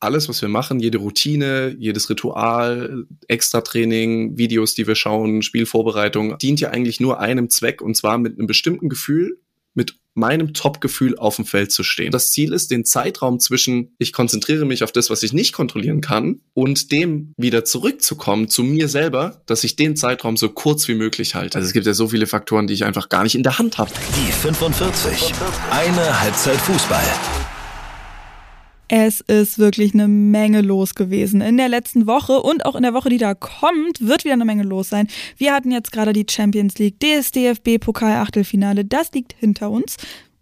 alles, was wir machen, jede Routine, jedes Ritual, Extra-Training, Videos, die wir schauen, Spielvorbereitung, dient ja eigentlich nur einem Zweck und zwar mit einem bestimmten Gefühl, mit meinem Top-Gefühl auf dem Feld zu stehen. Das Ziel ist, den Zeitraum zwischen ich konzentriere mich auf das, was ich nicht kontrollieren kann und dem wieder zurückzukommen zu mir selber, dass ich den Zeitraum so kurz wie möglich halte. Also es gibt ja so viele Faktoren, die ich einfach gar nicht in der Hand habe. Die 45. Eine Halbzeit Fußball. Es ist wirklich eine Menge los gewesen. In der letzten Woche und auch in der Woche, die da kommt, wird wieder eine Menge los sein. Wir hatten jetzt gerade die Champions League, DSDFB Pokal Achtelfinale. Das liegt hinter uns.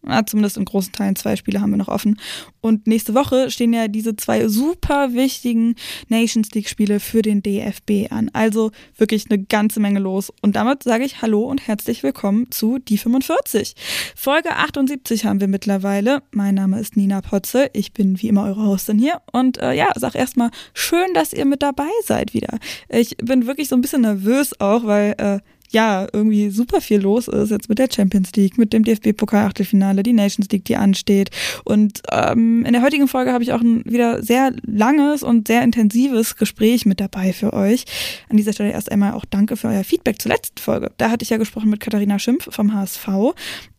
Ja, zumindest in großen Teilen zwei Spiele haben wir noch offen. Und nächste Woche stehen ja diese zwei super wichtigen Nations League Spiele für den DFB an. Also wirklich eine ganze Menge los. Und damit sage ich Hallo und herzlich willkommen zu Die 45. Folge 78 haben wir mittlerweile. Mein Name ist Nina Potze. Ich bin wie immer eure Hostin hier. Und äh, ja, sag erstmal schön, dass ihr mit dabei seid wieder. Ich bin wirklich so ein bisschen nervös auch, weil äh, ja, irgendwie super viel los ist jetzt mit der Champions League, mit dem DFB-Pokal-Achtelfinale, die Nations League, die ansteht. Und ähm, in der heutigen Folge habe ich auch ein wieder sehr langes und sehr intensives Gespräch mit dabei für euch. An dieser Stelle erst einmal auch danke für euer Feedback zur letzten Folge. Da hatte ich ja gesprochen mit Katharina Schimpf vom HSV.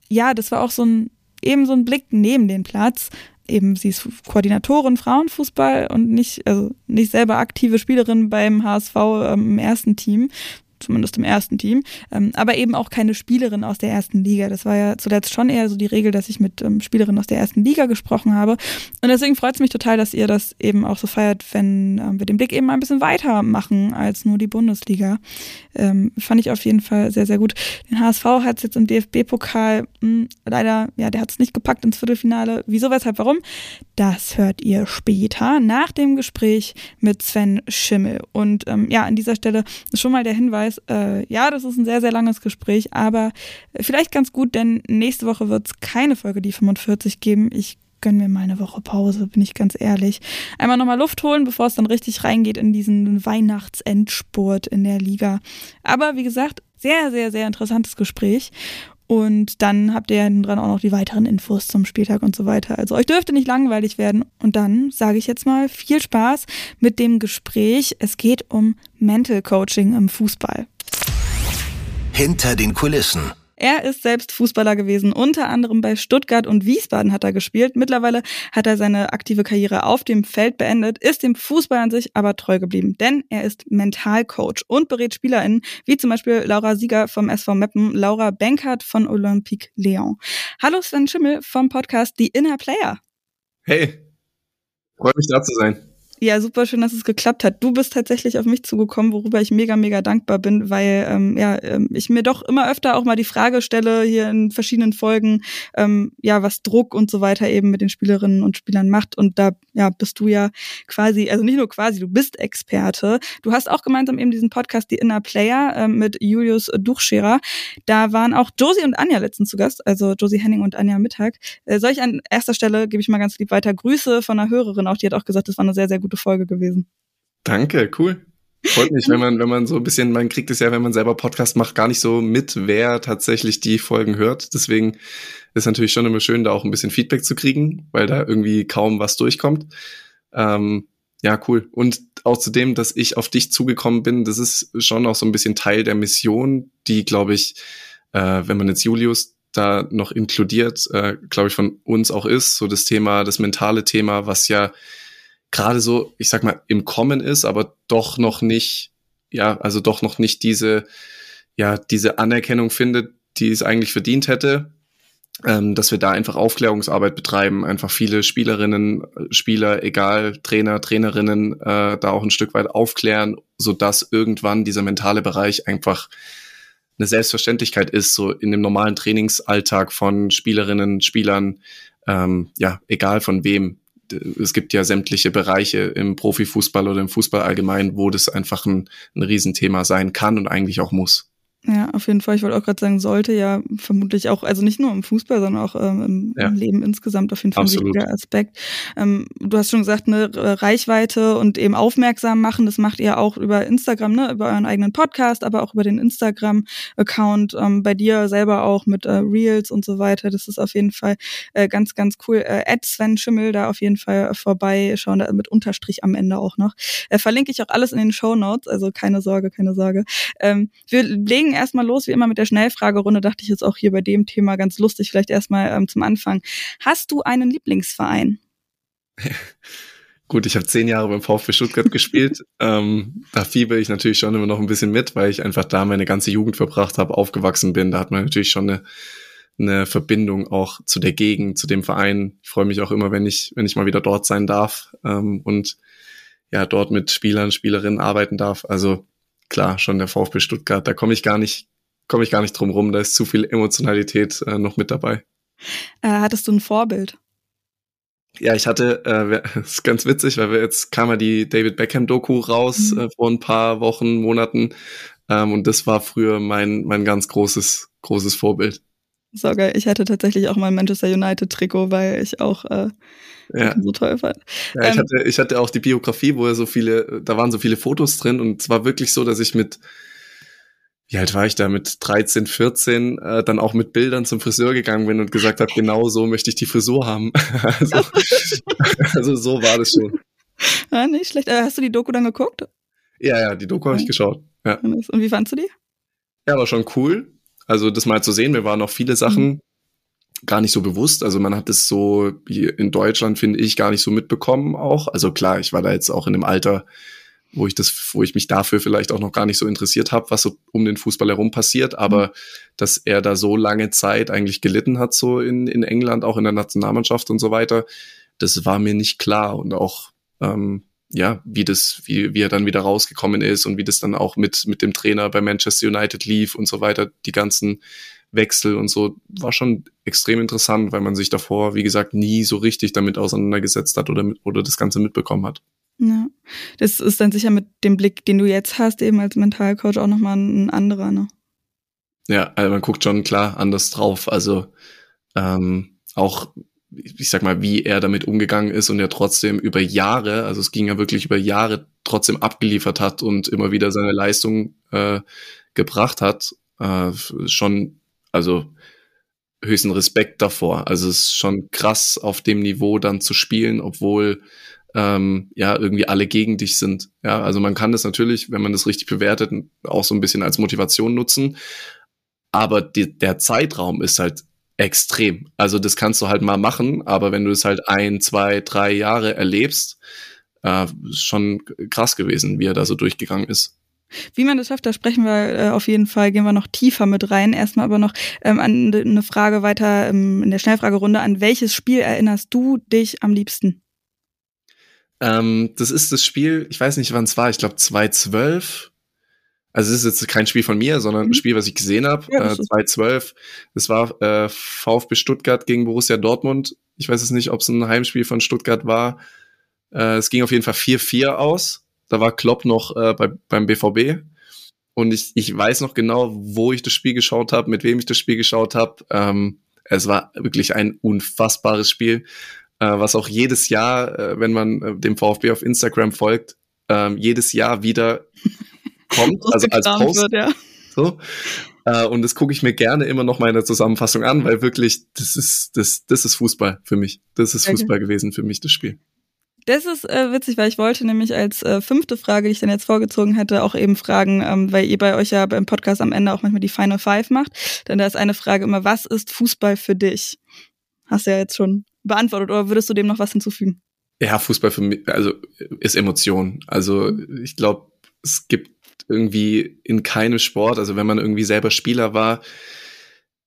Ja, das war auch so ein eben so ein Blick neben den Platz eben sie ist Koordinatorin Frauenfußball und nicht, also nicht selber aktive Spielerin beim HSV ähm, im ersten Team, zumindest im ersten Team, ähm, aber eben auch keine Spielerin aus der ersten Liga. Das war ja zuletzt schon eher so die Regel, dass ich mit ähm, Spielerinnen aus der ersten Liga gesprochen habe. Und deswegen freut es mich total, dass ihr das eben auch so feiert, wenn ähm, wir den Blick eben ein bisschen weiter machen als nur die Bundesliga. Ähm, fand ich auf jeden Fall sehr, sehr gut. Den HSV hat es jetzt im DFB-Pokal hm, leider, ja, der hat es nicht gepackt ins Viertelfinale. Wieso, weshalb, warum? Das hört ihr später nach dem Gespräch mit Sven Schimmel. Und ähm, ja, an dieser Stelle schon mal der Hinweis, weiß, äh, ja, das ist ein sehr, sehr langes Gespräch, aber vielleicht ganz gut, denn nächste Woche wird es keine Folge die 45 geben. Ich gönne mir mal eine Woche Pause, bin ich ganz ehrlich. Einmal nochmal Luft holen, bevor es dann richtig reingeht in diesen Weihnachtsendspurt in der Liga. Aber wie gesagt, sehr, sehr, sehr interessantes Gespräch. Und dann habt ihr dran auch noch die weiteren Infos zum Spieltag und so weiter. Also euch dürfte nicht langweilig werden. Und dann sage ich jetzt mal viel Spaß mit dem Gespräch. Es geht um Mental Coaching im Fußball. Hinter den Kulissen. Er ist selbst Fußballer gewesen, unter anderem bei Stuttgart und Wiesbaden hat er gespielt. Mittlerweile hat er seine aktive Karriere auf dem Feld beendet, ist dem Fußball an sich aber treu geblieben, denn er ist Mentalcoach und berät SpielerInnen, wie zum Beispiel Laura Sieger vom SV Meppen, Laura Benkert von Olympique Lyon. Hallo Sven Schimmel vom Podcast The Inner Player. Hey, freut mich da zu sein. Ja, super schön, dass es geklappt hat. Du bist tatsächlich auf mich zugekommen, worüber ich mega, mega dankbar bin, weil ähm, ja, ähm, ich mir doch immer öfter auch mal die Frage stelle, hier in verschiedenen Folgen, ähm, ja, was Druck und so weiter eben mit den Spielerinnen und Spielern macht. Und da ja, bist du ja quasi, also nicht nur quasi, du bist Experte. Du hast auch gemeinsam eben diesen Podcast Die Inner Player ähm, mit Julius Duchscherer. Da waren auch Josie und Anja letztens zu Gast, also Josie Henning und Anja Mittag. Äh, soll ich an erster Stelle, gebe ich mal ganz lieb weiter, Grüße von einer Hörerin auch, die hat auch gesagt, das war eine sehr, sehr gute Folge gewesen. Danke, cool. Freut mich, wenn man, wenn man so ein bisschen, man kriegt es ja, wenn man selber Podcast macht, gar nicht so mit, wer tatsächlich die Folgen hört. Deswegen ist natürlich schon immer schön, da auch ein bisschen Feedback zu kriegen, weil da irgendwie kaum was durchkommt. Ähm, ja, cool. Und auch zu dem, dass ich auf dich zugekommen bin, das ist schon auch so ein bisschen Teil der Mission, die, glaube ich, äh, wenn man jetzt Julius da noch inkludiert, äh, glaube ich, von uns auch ist, so das Thema, das mentale Thema, was ja gerade so, ich sag mal, im Kommen ist, aber doch noch nicht, ja, also doch noch nicht diese, ja, diese Anerkennung findet, die es eigentlich verdient hätte, ähm, dass wir da einfach Aufklärungsarbeit betreiben, einfach viele Spielerinnen, Spieler, egal Trainer, Trainerinnen, äh, da auch ein Stück weit aufklären, so dass irgendwann dieser mentale Bereich einfach eine Selbstverständlichkeit ist, so in dem normalen Trainingsalltag von Spielerinnen, Spielern, ähm, ja, egal von wem, es gibt ja sämtliche Bereiche im Profifußball oder im Fußball allgemein, wo das einfach ein, ein Riesenthema sein kann und eigentlich auch muss. Ja, auf jeden Fall. Ich wollte auch gerade sagen, sollte ja vermutlich auch, also nicht nur im Fußball, sondern auch ähm, im, ja. Leben insgesamt auf jeden Fall Absolut. ein wichtiger Aspekt. Ähm, du hast schon gesagt, eine Reichweite und eben aufmerksam machen, das macht ihr auch über Instagram, ne, über euren eigenen Podcast, aber auch über den Instagram-Account, ähm, bei dir selber auch mit äh, Reels und so weiter. Das ist auf jeden Fall äh, ganz, ganz cool. Äh, Sven Schimmel da auf jeden Fall vorbeischauen, da mit Unterstrich am Ende auch noch. Äh, verlinke ich auch alles in den Show Notes, also keine Sorge, keine Sorge. Ähm, wir legen erstmal los, wie immer mit der Schnellfragerunde, dachte ich jetzt auch hier bei dem Thema ganz lustig, vielleicht erstmal ähm, zum Anfang. Hast du einen Lieblingsverein? Gut, ich habe zehn Jahre beim VfB Stuttgart gespielt. Ähm, da fieber ich natürlich schon immer noch ein bisschen mit, weil ich einfach da meine ganze Jugend verbracht habe, aufgewachsen bin. Da hat man natürlich schon eine, eine Verbindung auch zu der Gegend, zu dem Verein. Ich freue mich auch immer, wenn ich, wenn ich mal wieder dort sein darf ähm, und ja, dort mit Spielern, Spielerinnen arbeiten darf. Also klar, schon der VfB Stuttgart, da komme ich gar nicht, komme ich gar nicht drum rum, da ist zu viel Emotionalität äh, noch mit dabei. Äh, hattest du ein Vorbild? Ja, ich hatte, äh, ist ganz witzig, weil wir jetzt kam ja die David Beckham Doku raus mhm. äh, vor ein paar Wochen, Monaten, ähm, und das war früher mein mein ganz großes großes Vorbild. So geil. Ich hatte tatsächlich auch mein Manchester United Trikot, weil ich auch äh, ja. so toll fand. Ja, ich, ähm, hatte, ich hatte auch die Biografie, wo er so viele, da waren so viele Fotos drin und es war wirklich so, dass ich mit, wie alt war ich da, mit 13, 14, äh, dann auch mit Bildern zum Friseur gegangen bin und gesagt habe, genau so möchte ich die Frisur haben. also, also so war das schon. Ja, nicht schlecht. Äh, hast du die Doku dann geguckt? Ja, ja, die Doku habe ich geschaut. Ja. Und wie fandst du die? Ja, war schon cool. Also das mal zu sehen, mir waren noch viele Sachen, mhm gar nicht so bewusst. Also man hat es so hier in Deutschland, finde ich, gar nicht so mitbekommen auch. Also klar, ich war da jetzt auch in einem Alter, wo ich das, wo ich mich dafür vielleicht auch noch gar nicht so interessiert habe, was so um den Fußball herum passiert, aber mhm. dass er da so lange Zeit eigentlich gelitten hat, so in, in England, auch in der Nationalmannschaft und so weiter, das war mir nicht klar und auch ähm, ja, wie das, wie, wie er dann wieder rausgekommen ist und wie das dann auch mit, mit dem Trainer bei Manchester United lief und so weiter, die ganzen Wechsel und so, war schon extrem interessant, weil man sich davor, wie gesagt, nie so richtig damit auseinandergesetzt hat oder, mit, oder das Ganze mitbekommen hat. Ja, das ist dann sicher mit dem Blick, den du jetzt hast, eben als Mentalcoach auch nochmal ein anderer, ne? Ja, also man guckt schon klar anders drauf. Also ähm, auch, ich sag mal, wie er damit umgegangen ist und er trotzdem über Jahre, also es ging ja wirklich über Jahre trotzdem abgeliefert hat und immer wieder seine Leistung äh, gebracht hat, äh, schon also höchsten Respekt davor. Also es ist schon krass, auf dem Niveau dann zu spielen, obwohl ähm, ja irgendwie alle gegen dich sind. Ja, also man kann das natürlich, wenn man das richtig bewertet, auch so ein bisschen als Motivation nutzen. Aber die, der Zeitraum ist halt extrem. Also das kannst du halt mal machen, aber wenn du es halt ein, zwei, drei Jahre erlebst, äh, ist schon krass gewesen, wie er da so durchgegangen ist. Wie man das schafft, da sprechen wir äh, auf jeden Fall, gehen wir noch tiefer mit rein. Erstmal aber noch ähm, an eine Frage weiter ähm, in der Schnellfragerunde. An welches Spiel erinnerst du dich am liebsten? Ähm, das ist das Spiel, ich weiß nicht, wann es war, ich glaube 2012. Also es ist jetzt kein Spiel von mir, sondern mhm. ein Spiel, was ich gesehen habe. Ja, äh, 2012. Das war äh, VfB Stuttgart gegen Borussia Dortmund. Ich weiß jetzt nicht, ob es ein Heimspiel von Stuttgart war. Äh, es ging auf jeden Fall 4-4 aus. Da war Klopp noch äh, bei, beim BVB. Und ich, ich weiß noch genau, wo ich das Spiel geschaut habe, mit wem ich das Spiel geschaut habe. Ähm, es war wirklich ein unfassbares Spiel, äh, was auch jedes Jahr, äh, wenn man äh, dem VfB auf Instagram folgt, äh, jedes Jahr wieder kommt, also als Post. Wird, ja. So. Äh, und das gucke ich mir gerne immer noch mal in der Zusammenfassung an, weil wirklich, das ist, das, das ist Fußball für mich. Das ist Fußball okay. gewesen für mich, das Spiel. Das ist äh, witzig, weil ich wollte nämlich als äh, fünfte Frage, die ich dann jetzt vorgezogen hätte, auch eben fragen, ähm, weil ihr bei euch ja beim Podcast am Ende auch manchmal die Final Five macht. Denn da ist eine Frage immer, was ist Fußball für dich? Hast du ja jetzt schon beantwortet oder würdest du dem noch was hinzufügen? Ja, Fußball für mich, also ist Emotion. Also ich glaube, es gibt irgendwie in keinem Sport, also wenn man irgendwie selber Spieler war,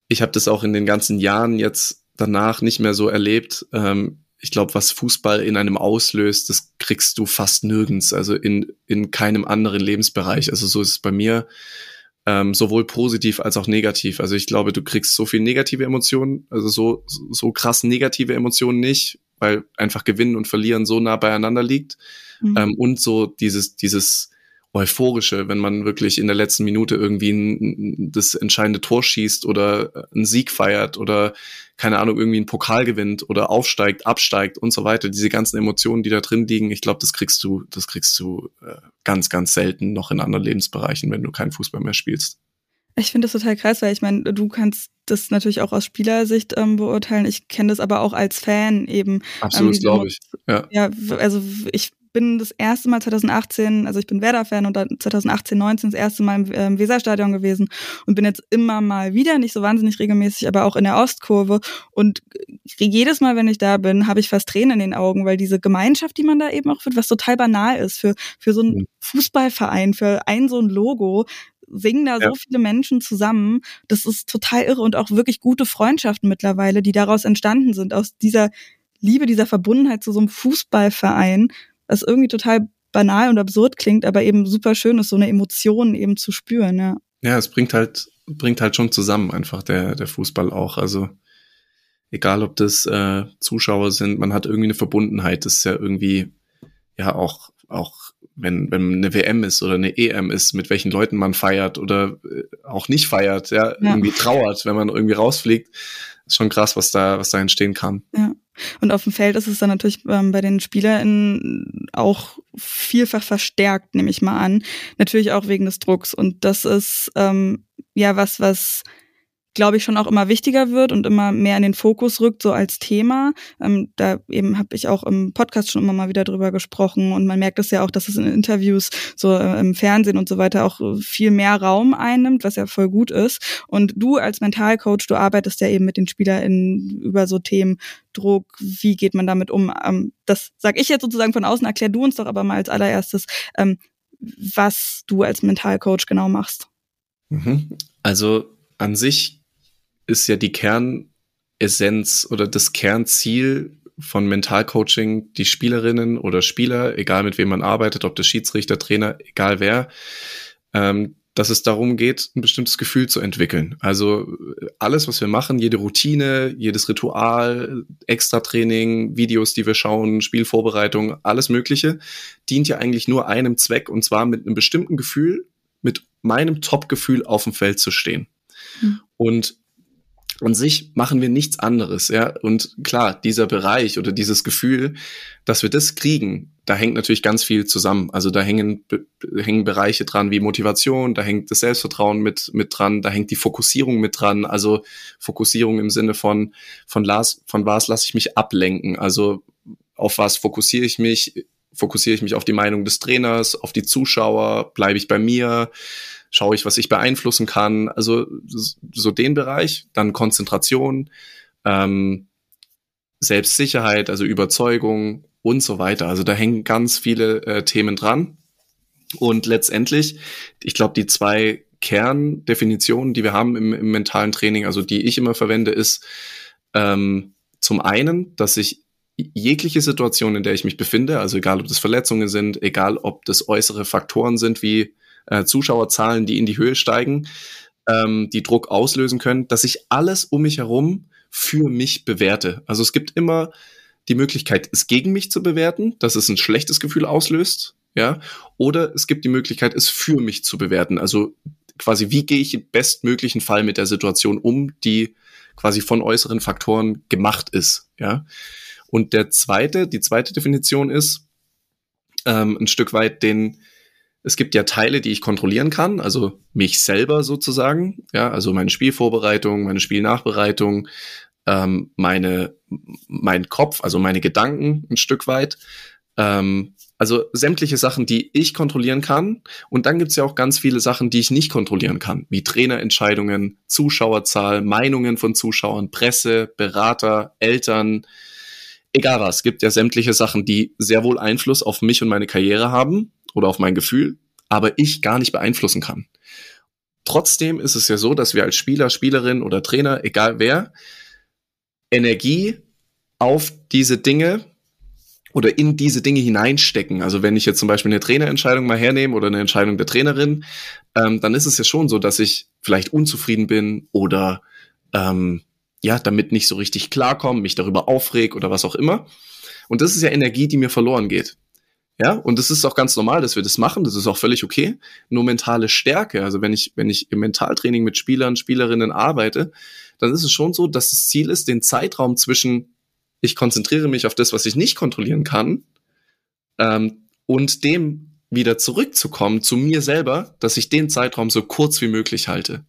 ich habe das auch in den ganzen Jahren jetzt danach nicht mehr so erlebt. Ähm, ich glaube, was Fußball in einem auslöst, das kriegst du fast nirgends, also in, in keinem anderen Lebensbereich. Also so ist es bei mir ähm, sowohl positiv als auch negativ. Also ich glaube, du kriegst so viel negative Emotionen, also so, so krass negative Emotionen nicht, weil einfach Gewinnen und Verlieren so nah beieinander liegt. Mhm. Ähm, und so dieses, dieses, Euphorische, wenn man wirklich in der letzten Minute irgendwie ein, das entscheidende Tor schießt oder einen Sieg feiert oder keine Ahnung, irgendwie einen Pokal gewinnt oder aufsteigt, absteigt und so weiter. Diese ganzen Emotionen, die da drin liegen, ich glaube, das kriegst du, das kriegst du äh, ganz, ganz selten noch in anderen Lebensbereichen, wenn du keinen Fußball mehr spielst. Ich finde das total krass, weil ich meine, du kannst das natürlich auch aus Spielersicht ähm, beurteilen. Ich kenne das aber auch als Fan eben. Absolut, ähm, glaube ich. Ja. ja, also ich bin das erste Mal 2018, also ich bin Werder-Fan und dann 2018, 19 das erste Mal im ähm, Weserstadion gewesen und bin jetzt immer mal wieder, nicht so wahnsinnig regelmäßig, aber auch in der Ostkurve und jedes Mal, wenn ich da bin, habe ich fast Tränen in den Augen, weil diese Gemeinschaft, die man da eben auch wird, was total banal ist für, für so einen mhm. Fußballverein, für ein so ein Logo, singen da ja. so viele Menschen zusammen. Das ist total irre und auch wirklich gute Freundschaften mittlerweile, die daraus entstanden sind, aus dieser Liebe, dieser Verbundenheit zu so einem Fußballverein, was irgendwie total banal und absurd klingt, aber eben super schön ist, so eine Emotion eben zu spüren, ja. Ja, es bringt halt, bringt halt schon zusammen einfach der, der Fußball auch. Also egal ob das äh, Zuschauer sind, man hat irgendwie eine Verbundenheit. Das ist ja irgendwie ja auch, auch wenn, wenn eine WM ist oder eine EM ist, mit welchen Leuten man feiert oder äh, auch nicht feiert, ja, ja, irgendwie trauert, wenn man irgendwie rausfliegt. Schon krass, was da, was da entstehen kann. Ja. Und auf dem Feld ist es dann natürlich ähm, bei den SpielerInnen auch vielfach verstärkt, nehme ich mal an. Natürlich auch wegen des Drucks. Und das ist ähm, ja was, was glaube ich, schon auch immer wichtiger wird und immer mehr in den Fokus rückt, so als Thema. Ähm, da eben habe ich auch im Podcast schon immer mal wieder drüber gesprochen und man merkt es ja auch, dass es in Interviews, so äh, im Fernsehen und so weiter auch viel mehr Raum einnimmt, was ja voll gut ist. Und du als Mentalcoach, du arbeitest ja eben mit den SpielerInnen über so Themen Druck, wie geht man damit um? Ähm, das sage ich jetzt sozusagen von außen, erklär du uns doch aber mal als allererstes, ähm, was du als Mentalcoach genau machst. Mhm. Also an sich ist ja die Kernessenz oder das Kernziel von Mentalcoaching, die Spielerinnen oder Spieler, egal mit wem man arbeitet, ob der Schiedsrichter, Trainer, egal wer, ähm, dass es darum geht, ein bestimmtes Gefühl zu entwickeln. Also alles, was wir machen, jede Routine, jedes Ritual, Extra-Training, Videos, die wir schauen, Spielvorbereitung, alles Mögliche, dient ja eigentlich nur einem Zweck und zwar mit einem bestimmten Gefühl, mit meinem Top-Gefühl auf dem Feld zu stehen. Mhm. Und an sich machen wir nichts anderes, ja. Und klar, dieser Bereich oder dieses Gefühl, dass wir das kriegen, da hängt natürlich ganz viel zusammen. Also da hängen, hängen Bereiche dran wie Motivation, da hängt das Selbstvertrauen mit, mit dran, da hängt die Fokussierung mit dran. Also Fokussierung im Sinne von, von, las, von was lasse ich mich ablenken? Also auf was fokussiere ich mich? Fokussiere ich mich auf die Meinung des Trainers, auf die Zuschauer? Bleibe ich bei mir? Schaue ich, was ich beeinflussen kann. Also so den Bereich, dann Konzentration, ähm, Selbstsicherheit, also Überzeugung und so weiter. Also da hängen ganz viele äh, Themen dran. Und letztendlich, ich glaube, die zwei Kerndefinitionen, die wir haben im, im, mentalen Training, also die ich immer verwende, ist ähm, zum einen, dass ich jegliche Situation, in der ich mich befinde, also egal ob das Verletzungen sind, egal ob das äußere Faktoren sind wie äh, Zuschauerzahlen, die in die Höhe steigen, ähm, die Druck auslösen können, dass ich alles um mich herum für mich bewerte. Also es gibt immer die Möglichkeit, es gegen mich zu bewerten, dass es ein schlechtes Gefühl auslöst, ja, oder es gibt die Möglichkeit, es für mich zu bewerten. Also quasi, wie gehe ich im bestmöglichen Fall mit der Situation um, die quasi von äußeren Faktoren gemacht ist, ja. Und der zweite, die zweite Definition ist, ähm, ein Stück weit den, es gibt ja Teile, die ich kontrollieren kann, also mich selber sozusagen, ja, also meine Spielvorbereitung, meine Spielnachbereitung, ähm, meine, mein Kopf, also meine Gedanken ein Stück weit. Ähm, also sämtliche Sachen, die ich kontrollieren kann. Und dann gibt's ja auch ganz viele Sachen, die ich nicht kontrollieren kann, wie Trainerentscheidungen, Zuschauerzahl, Meinungen von Zuschauern, Presse, Berater, Eltern, egal was. Es gibt ja sämtliche Sachen, die sehr wohl Einfluss auf mich und meine Karriere haben oder auf mein Gefühl, aber ich gar nicht beeinflussen kann. Trotzdem ist es ja so, dass wir als Spieler, Spielerin oder Trainer, egal wer, Energie auf diese Dinge oder in diese Dinge hineinstecken. Also wenn ich jetzt zum Beispiel eine Trainerentscheidung mal hernehme oder eine Entscheidung der Trainerin, ähm, dann ist es ja schon so, dass ich vielleicht unzufrieden bin oder ähm, ja, damit nicht so richtig klarkomme, mich darüber aufreg oder was auch immer. Und das ist ja Energie, die mir verloren geht. Ja, und es ist auch ganz normal, dass wir das machen. Das ist auch völlig okay. Nur mentale Stärke. Also wenn ich, wenn ich im Mentaltraining mit Spielern, Spielerinnen arbeite, dann ist es schon so, dass das Ziel ist, den Zeitraum zwischen ich konzentriere mich auf das, was ich nicht kontrollieren kann, ähm, und dem wieder zurückzukommen zu mir selber, dass ich den Zeitraum so kurz wie möglich halte.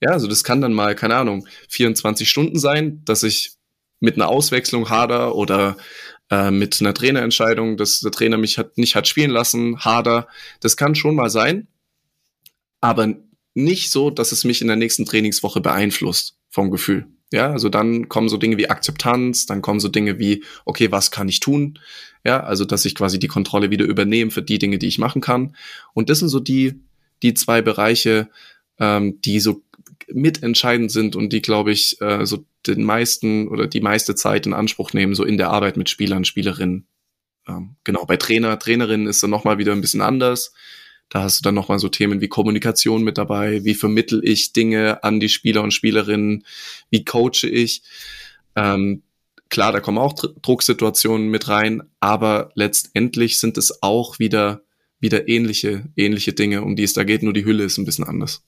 Ja, also das kann dann mal, keine Ahnung, 24 Stunden sein, dass ich mit einer Auswechslung hader oder äh, mit einer Trainerentscheidung, dass der Trainer mich hat, nicht hat spielen lassen, hader. Das kann schon mal sein, aber nicht so, dass es mich in der nächsten Trainingswoche beeinflusst vom Gefühl. Ja, also dann kommen so Dinge wie Akzeptanz, dann kommen so Dinge wie, okay, was kann ich tun? Ja, also dass ich quasi die Kontrolle wieder übernehme für die Dinge, die ich machen kann. Und das sind so die, die zwei Bereiche, ähm, die so mitentscheidend sind und die, glaube ich, äh, so den meisten oder die meiste Zeit in Anspruch nehmen, so in der Arbeit mit Spielern, Spielerinnen. Ähm, genau, bei Trainer, Trainerinnen ist dann nochmal wieder ein bisschen anders. Da hast du dann nochmal so Themen wie Kommunikation mit dabei, wie vermittel ich Dinge an die Spieler und Spielerinnen, wie coache ich. Ähm, klar, da kommen auch Drucksituationen mit rein, aber letztendlich sind es auch wieder, wieder ähnliche, ähnliche Dinge, um die es da geht, nur die Hülle ist ein bisschen anders.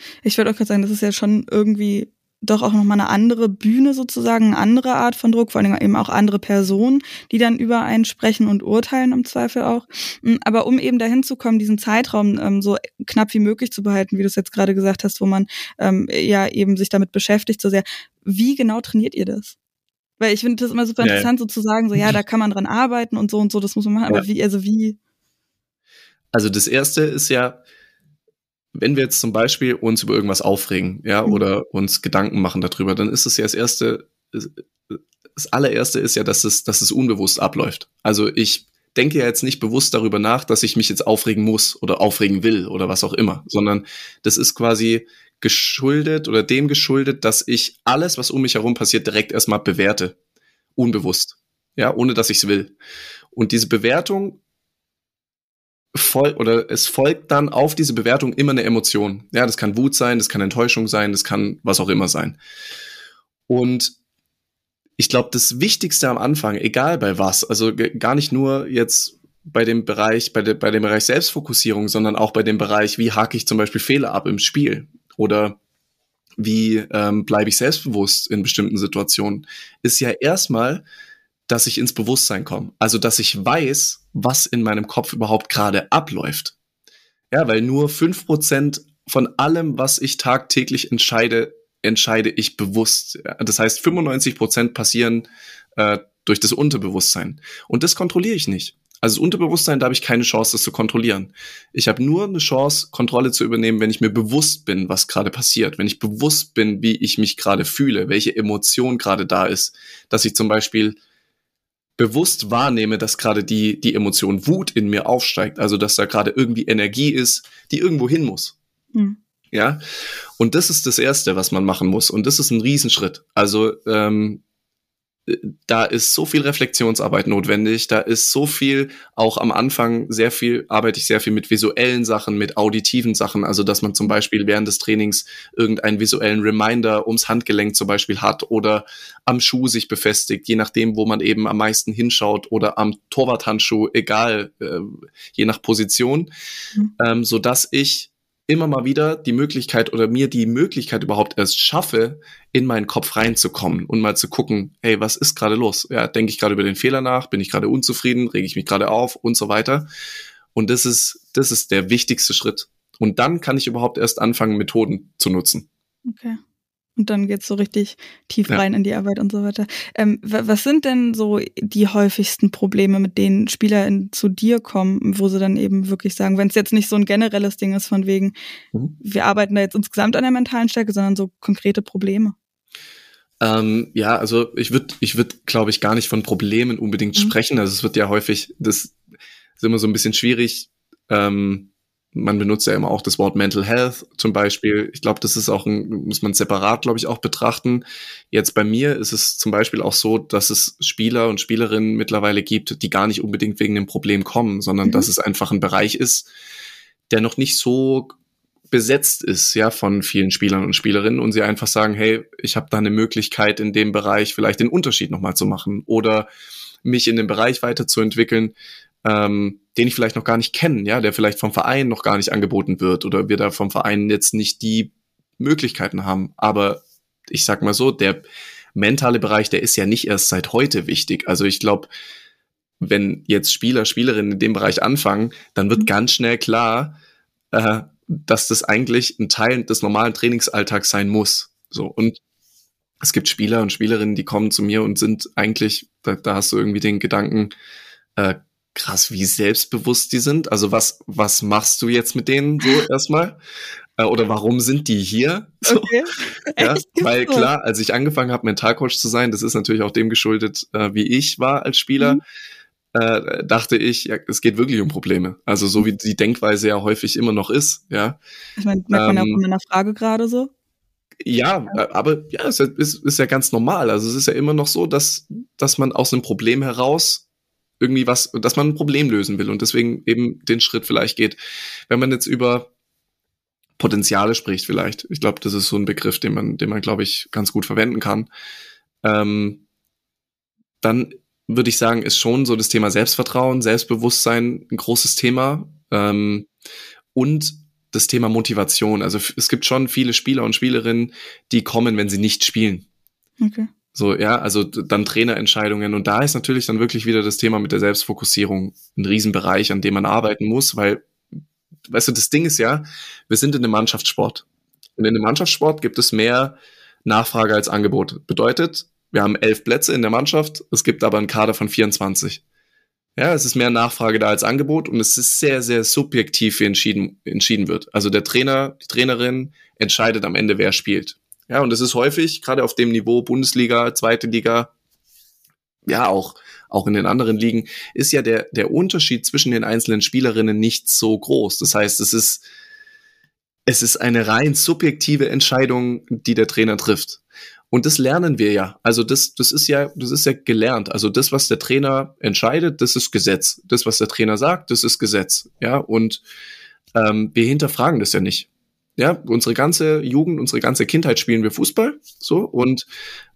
Ja. Ich würde auch gerade sagen, das ist ja schon irgendwie doch auch nochmal eine andere Bühne sozusagen, eine andere Art von Druck, vor allem eben auch andere Personen, die dann über einen sprechen und urteilen im Zweifel auch. Mm, aber um eben dahin zu kommen, diesen Zeitraum ähm, so knapp wie möglich zu behalten, wie du es jetzt gerade gesagt hast, wo man ähm, ja eben sich damit beschäftigt so sehr, wie genau trainiert ihr das? Weil ich finde das immer super interessant, ja. so zu sagen, so ja, da kann man dran arbeiten und so und so, das muss man machen, aber wie, also wie? Also das erste ist ja, wenn wir jetzt zum Beispiel uns über irgendwas aufregen, ja, mhm. oder uns Gedanken machen darüber, dann ist es ja das erste, das allererste ist ja, dass es, dass es unbewusst abläuft. Also ich denke ja jetzt nicht bewusst darüber nach, dass ich mich jetzt aufregen muss oder aufregen will oder was auch immer, sondern das ist quasi geschuldet oder dem geschuldet, dass ich alles, was um mich herum passiert, direkt erstmal bewerte. Unbewusst. Ja, ohne dass ich es will. Und diese Bewertung voll oder es folgt dann auf diese Bewertung immer eine Emotion. Ja, das kann Wut sein, das kann Enttäuschung sein, das kann was auch immer sein. Und ich glaube, das Wichtigste am Anfang, egal bei was, also gar nicht nur jetzt bei dem Bereich, bei, de, bei dem Bereich Selbstfokussierung, sondern auch bei dem Bereich, wie hake ich zum Beispiel Fehler ab im Spiel oder wie ähm, bleibe ich selbstbewusst in bestimmten Situationen, ist ja erstmal dass ich ins Bewusstsein komme. Also, dass ich weiß, was in meinem Kopf überhaupt gerade abläuft. Ja, weil nur fünf Prozent von allem, was ich tagtäglich entscheide, entscheide ich bewusst. Das heißt, 95 Prozent passieren äh, durch das Unterbewusstsein. Und das kontrolliere ich nicht. Also das Unterbewusstsein, da habe ich keine Chance, das zu kontrollieren. Ich habe nur eine Chance, Kontrolle zu übernehmen, wenn ich mir bewusst bin, was gerade passiert, wenn ich bewusst bin, wie ich mich gerade fühle, welche Emotion gerade da ist, dass ich zum Beispiel bewusst wahrnehme, dass gerade die, die Emotion Wut in mir aufsteigt, also dass da gerade irgendwie Energie ist, die irgendwo hin muss. Mhm. Ja, und das ist das Erste, was man machen muss. Und das ist ein Riesenschritt. Also ähm, da ist so viel Reflexionsarbeit notwendig, da ist so viel, auch am Anfang sehr viel, arbeite ich sehr viel mit visuellen Sachen, mit auditiven Sachen, also dass man zum Beispiel während des Trainings irgendeinen visuellen Reminder ums Handgelenk zum Beispiel hat oder am Schuh sich befestigt, je nachdem, wo man eben am meisten hinschaut oder am Torwarthandschuh, egal, äh, je nach Position, mhm. ähm, so dass ich immer mal wieder die Möglichkeit oder mir die Möglichkeit überhaupt erst schaffe, in meinen Kopf reinzukommen und mal zu gucken, hey, was ist gerade los? Ja, denke ich gerade über den Fehler nach? Bin ich gerade unzufrieden? Rege ich mich gerade auf? Und so weiter. Und das ist, das ist der wichtigste Schritt. Und dann kann ich überhaupt erst anfangen, Methoden zu nutzen. Okay. Und dann geht's so richtig tief rein in die Arbeit und so weiter. Ähm, was sind denn so die häufigsten Probleme, mit denen Spieler in, zu dir kommen, wo sie dann eben wirklich sagen, wenn es jetzt nicht so ein generelles Ding ist, von wegen, mhm. wir arbeiten da jetzt insgesamt an der mentalen Stärke, sondern so konkrete Probleme? Ähm, ja, also ich würde, ich würd, glaube ich, gar nicht von Problemen unbedingt mhm. sprechen. Also es wird ja häufig, das ist immer so ein bisschen schwierig. Ähm, man benutzt ja immer auch das Wort Mental Health zum Beispiel. Ich glaube, das ist auch ein, muss man separat, glaube ich, auch betrachten. Jetzt bei mir ist es zum Beispiel auch so, dass es Spieler und Spielerinnen mittlerweile gibt, die gar nicht unbedingt wegen dem Problem kommen, sondern mhm. dass es einfach ein Bereich ist, der noch nicht so besetzt ist, ja, von vielen Spielern und Spielerinnen und sie einfach sagen, hey, ich habe da eine Möglichkeit in dem Bereich vielleicht den Unterschied nochmal zu machen oder mich in dem Bereich weiterzuentwickeln, ähm, den ich vielleicht noch gar nicht kenne, ja, der vielleicht vom Verein noch gar nicht angeboten wird oder wir da vom Verein jetzt nicht die Möglichkeiten haben. Aber ich sag mal so, der mentale Bereich, der ist ja nicht erst seit heute wichtig. Also ich glaube, wenn jetzt Spieler, Spielerinnen in dem Bereich anfangen, dann wird mhm. ganz schnell klar, äh, dass das eigentlich ein Teil des normalen Trainingsalltags sein muss. So und es gibt Spieler und Spielerinnen, die kommen zu mir und sind eigentlich, da, da hast du irgendwie den Gedanken, äh, krass, wie selbstbewusst die sind. Also was, was machst du jetzt mit denen so erstmal? Äh, oder warum sind die hier? So, okay. ja, weil klar, als ich angefangen habe, Mentalcoach zu sein, das ist natürlich auch dem geschuldet, äh, wie ich war als Spieler. Mhm. Äh, dachte ich, ja, es geht wirklich um Probleme. Also so wie die Denkweise ja häufig immer noch ist, ja. Ich meine, merkt man ähm, ja auch in meiner Frage gerade so. Ja, aber ja, es ist, ist ja ganz normal. Also es ist ja immer noch so, dass, dass man aus einem Problem heraus irgendwie was, dass man ein Problem lösen will und deswegen eben den Schritt vielleicht geht. Wenn man jetzt über Potenziale spricht, vielleicht. Ich glaube, das ist so ein Begriff, den man, den man, glaube ich, ganz gut verwenden kann. Ähm, dann würde ich sagen, ist schon so das Thema Selbstvertrauen, Selbstbewusstsein ein großes Thema. Ähm, und das Thema Motivation. Also es gibt schon viele Spieler und Spielerinnen, die kommen, wenn sie nicht spielen. Okay. So, ja, also dann Trainerentscheidungen. Und da ist natürlich dann wirklich wieder das Thema mit der Selbstfokussierung ein Riesenbereich, an dem man arbeiten muss, weil, weißt du, das Ding ist ja, wir sind in einem Mannschaftssport. Und in einem Mannschaftssport gibt es mehr Nachfrage als Angebot. Bedeutet, wir haben elf Plätze in der Mannschaft, es gibt aber einen Kader von 24. Ja, es ist mehr Nachfrage da als Angebot und es ist sehr, sehr subjektiv, wie entschieden, entschieden wird. Also der Trainer, die Trainerin entscheidet am Ende, wer spielt. Ja, und es ist häufig, gerade auf dem Niveau Bundesliga, zweite Liga, ja, auch, auch in den anderen Ligen, ist ja der, der Unterschied zwischen den einzelnen Spielerinnen nicht so groß. Das heißt, es ist, es ist eine rein subjektive Entscheidung, die der Trainer trifft. Und das lernen wir ja. Also das, das ist ja, das ist ja gelernt. Also das, was der Trainer entscheidet, das ist Gesetz. Das, was der Trainer sagt, das ist Gesetz. Ja, und ähm, wir hinterfragen das ja nicht. Ja, unsere ganze Jugend, unsere ganze Kindheit spielen wir Fußball, so, und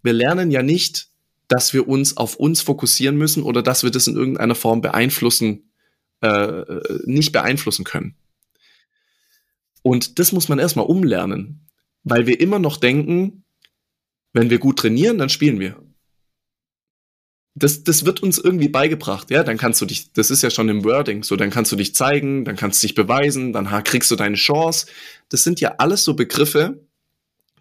wir lernen ja nicht, dass wir uns auf uns fokussieren müssen oder dass wir das in irgendeiner Form beeinflussen, äh, nicht beeinflussen können. Und das muss man erstmal umlernen, weil wir immer noch denken, wenn wir gut trainieren, dann spielen wir das, das wird uns irgendwie beigebracht, ja, dann kannst du dich, das ist ja schon im Wording, so, dann kannst du dich zeigen, dann kannst du dich beweisen, dann kriegst du deine Chance. Das sind ja alles so Begriffe,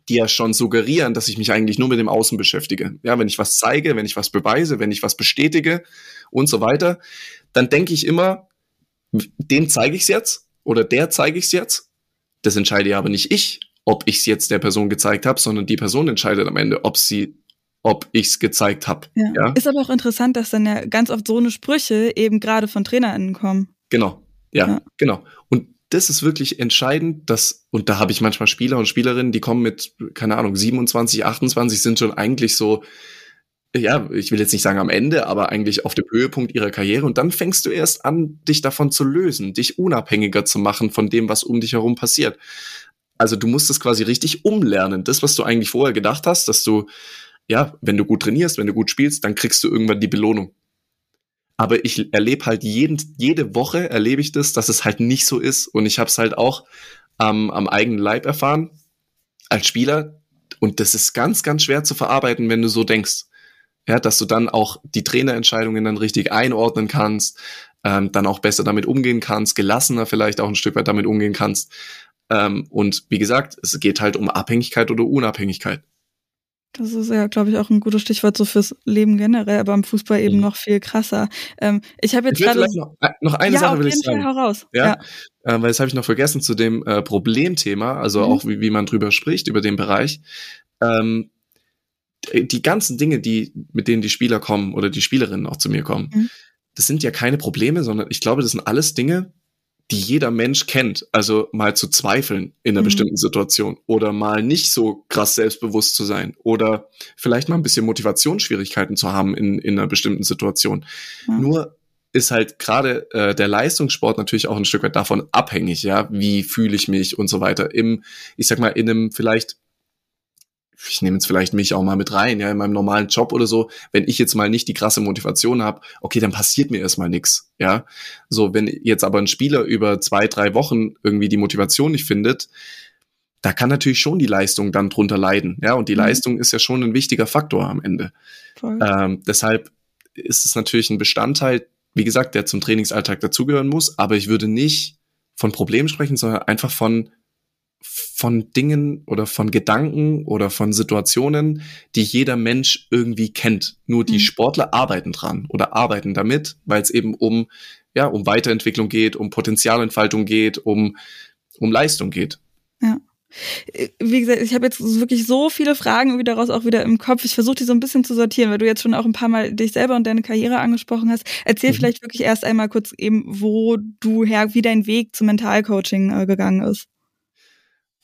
die ja schon suggerieren, dass ich mich eigentlich nur mit dem Außen beschäftige. Ja, wenn ich was zeige, wenn ich was beweise, wenn ich was bestätige und so weiter, dann denke ich immer, dem zeige ich es jetzt oder der zeige ich es jetzt. Das entscheide ja aber nicht ich, ob ich es jetzt der Person gezeigt habe, sondern die Person entscheidet am Ende, ob sie ob ich's gezeigt habe. Ja. ja. Ist aber auch interessant, dass dann ja ganz oft so eine Sprüche eben gerade von TrainerInnen kommen. Genau, ja, ja, genau. Und das ist wirklich entscheidend, dass, und da habe ich manchmal Spieler und Spielerinnen, die kommen mit, keine Ahnung, 27, 28, sind schon eigentlich so, ja, ich will jetzt nicht sagen am Ende, aber eigentlich auf dem Höhepunkt ihrer Karriere. Und dann fängst du erst an, dich davon zu lösen, dich unabhängiger zu machen von dem, was um dich herum passiert. Also du musst es quasi richtig umlernen. Das, was du eigentlich vorher gedacht hast, dass du ja, wenn du gut trainierst, wenn du gut spielst, dann kriegst du irgendwann die Belohnung. Aber ich erlebe halt jeden, jede Woche erlebe ich das, dass es halt nicht so ist. Und ich habe es halt auch ähm, am eigenen Leib erfahren als Spieler. Und das ist ganz, ganz schwer zu verarbeiten, wenn du so denkst. Ja, dass du dann auch die Trainerentscheidungen dann richtig einordnen kannst, ähm, dann auch besser damit umgehen kannst, gelassener vielleicht auch ein Stück weit damit umgehen kannst. Ähm, und wie gesagt, es geht halt um Abhängigkeit oder Unabhängigkeit. Das ist ja, glaube ich, auch ein gutes Stichwort so fürs Leben generell, aber im Fußball eben mhm. noch viel krasser. Ähm, ich habe jetzt gerade noch, noch eine ja, Sache will ich sagen. Fall heraus. Ja, ja. Äh, weil das habe ich noch vergessen zu dem äh, Problemthema, also mhm. auch wie, wie man drüber spricht über den Bereich. Ähm, die ganzen Dinge, die mit denen die Spieler kommen oder die Spielerinnen auch zu mir kommen, mhm. das sind ja keine Probleme, sondern ich glaube, das sind alles Dinge, die jeder Mensch kennt. Also mal zu zweifeln in einer mhm. bestimmten Situation oder mal nicht so krass selbstbewusst zu sein oder vielleicht mal ein bisschen Motivationsschwierigkeiten zu haben in, in einer bestimmten Situation. Ja. Nur ist halt gerade äh, der Leistungssport natürlich auch ein Stück weit davon abhängig, ja, wie fühle ich mich und so weiter. Im, ich sag mal, in einem vielleicht ich nehme jetzt vielleicht mich auch mal mit rein, ja, in meinem normalen Job oder so, wenn ich jetzt mal nicht die krasse Motivation habe, okay, dann passiert mir erstmal nichts, ja. So, wenn jetzt aber ein Spieler über zwei, drei Wochen irgendwie die Motivation nicht findet, da kann natürlich schon die Leistung dann drunter leiden, ja, und die mhm. Leistung ist ja schon ein wichtiger Faktor am Ende. Ähm, deshalb ist es natürlich ein Bestandteil, wie gesagt, der zum Trainingsalltag dazugehören muss, aber ich würde nicht von Problemen sprechen, sondern einfach von von Dingen oder von Gedanken oder von Situationen, die jeder Mensch irgendwie kennt. Nur die mhm. Sportler arbeiten dran oder arbeiten damit, weil es eben um, ja, um Weiterentwicklung geht, um Potenzialentfaltung geht, um, um Leistung geht. Ja. Wie gesagt, ich habe jetzt wirklich so viele Fragen irgendwie daraus auch wieder im Kopf. Ich versuche die so ein bisschen zu sortieren, weil du jetzt schon auch ein paar Mal dich selber und deine Karriere angesprochen hast. Erzähl mhm. vielleicht wirklich erst einmal kurz eben, wo du her, wie dein Weg zum Mentalcoaching äh, gegangen ist.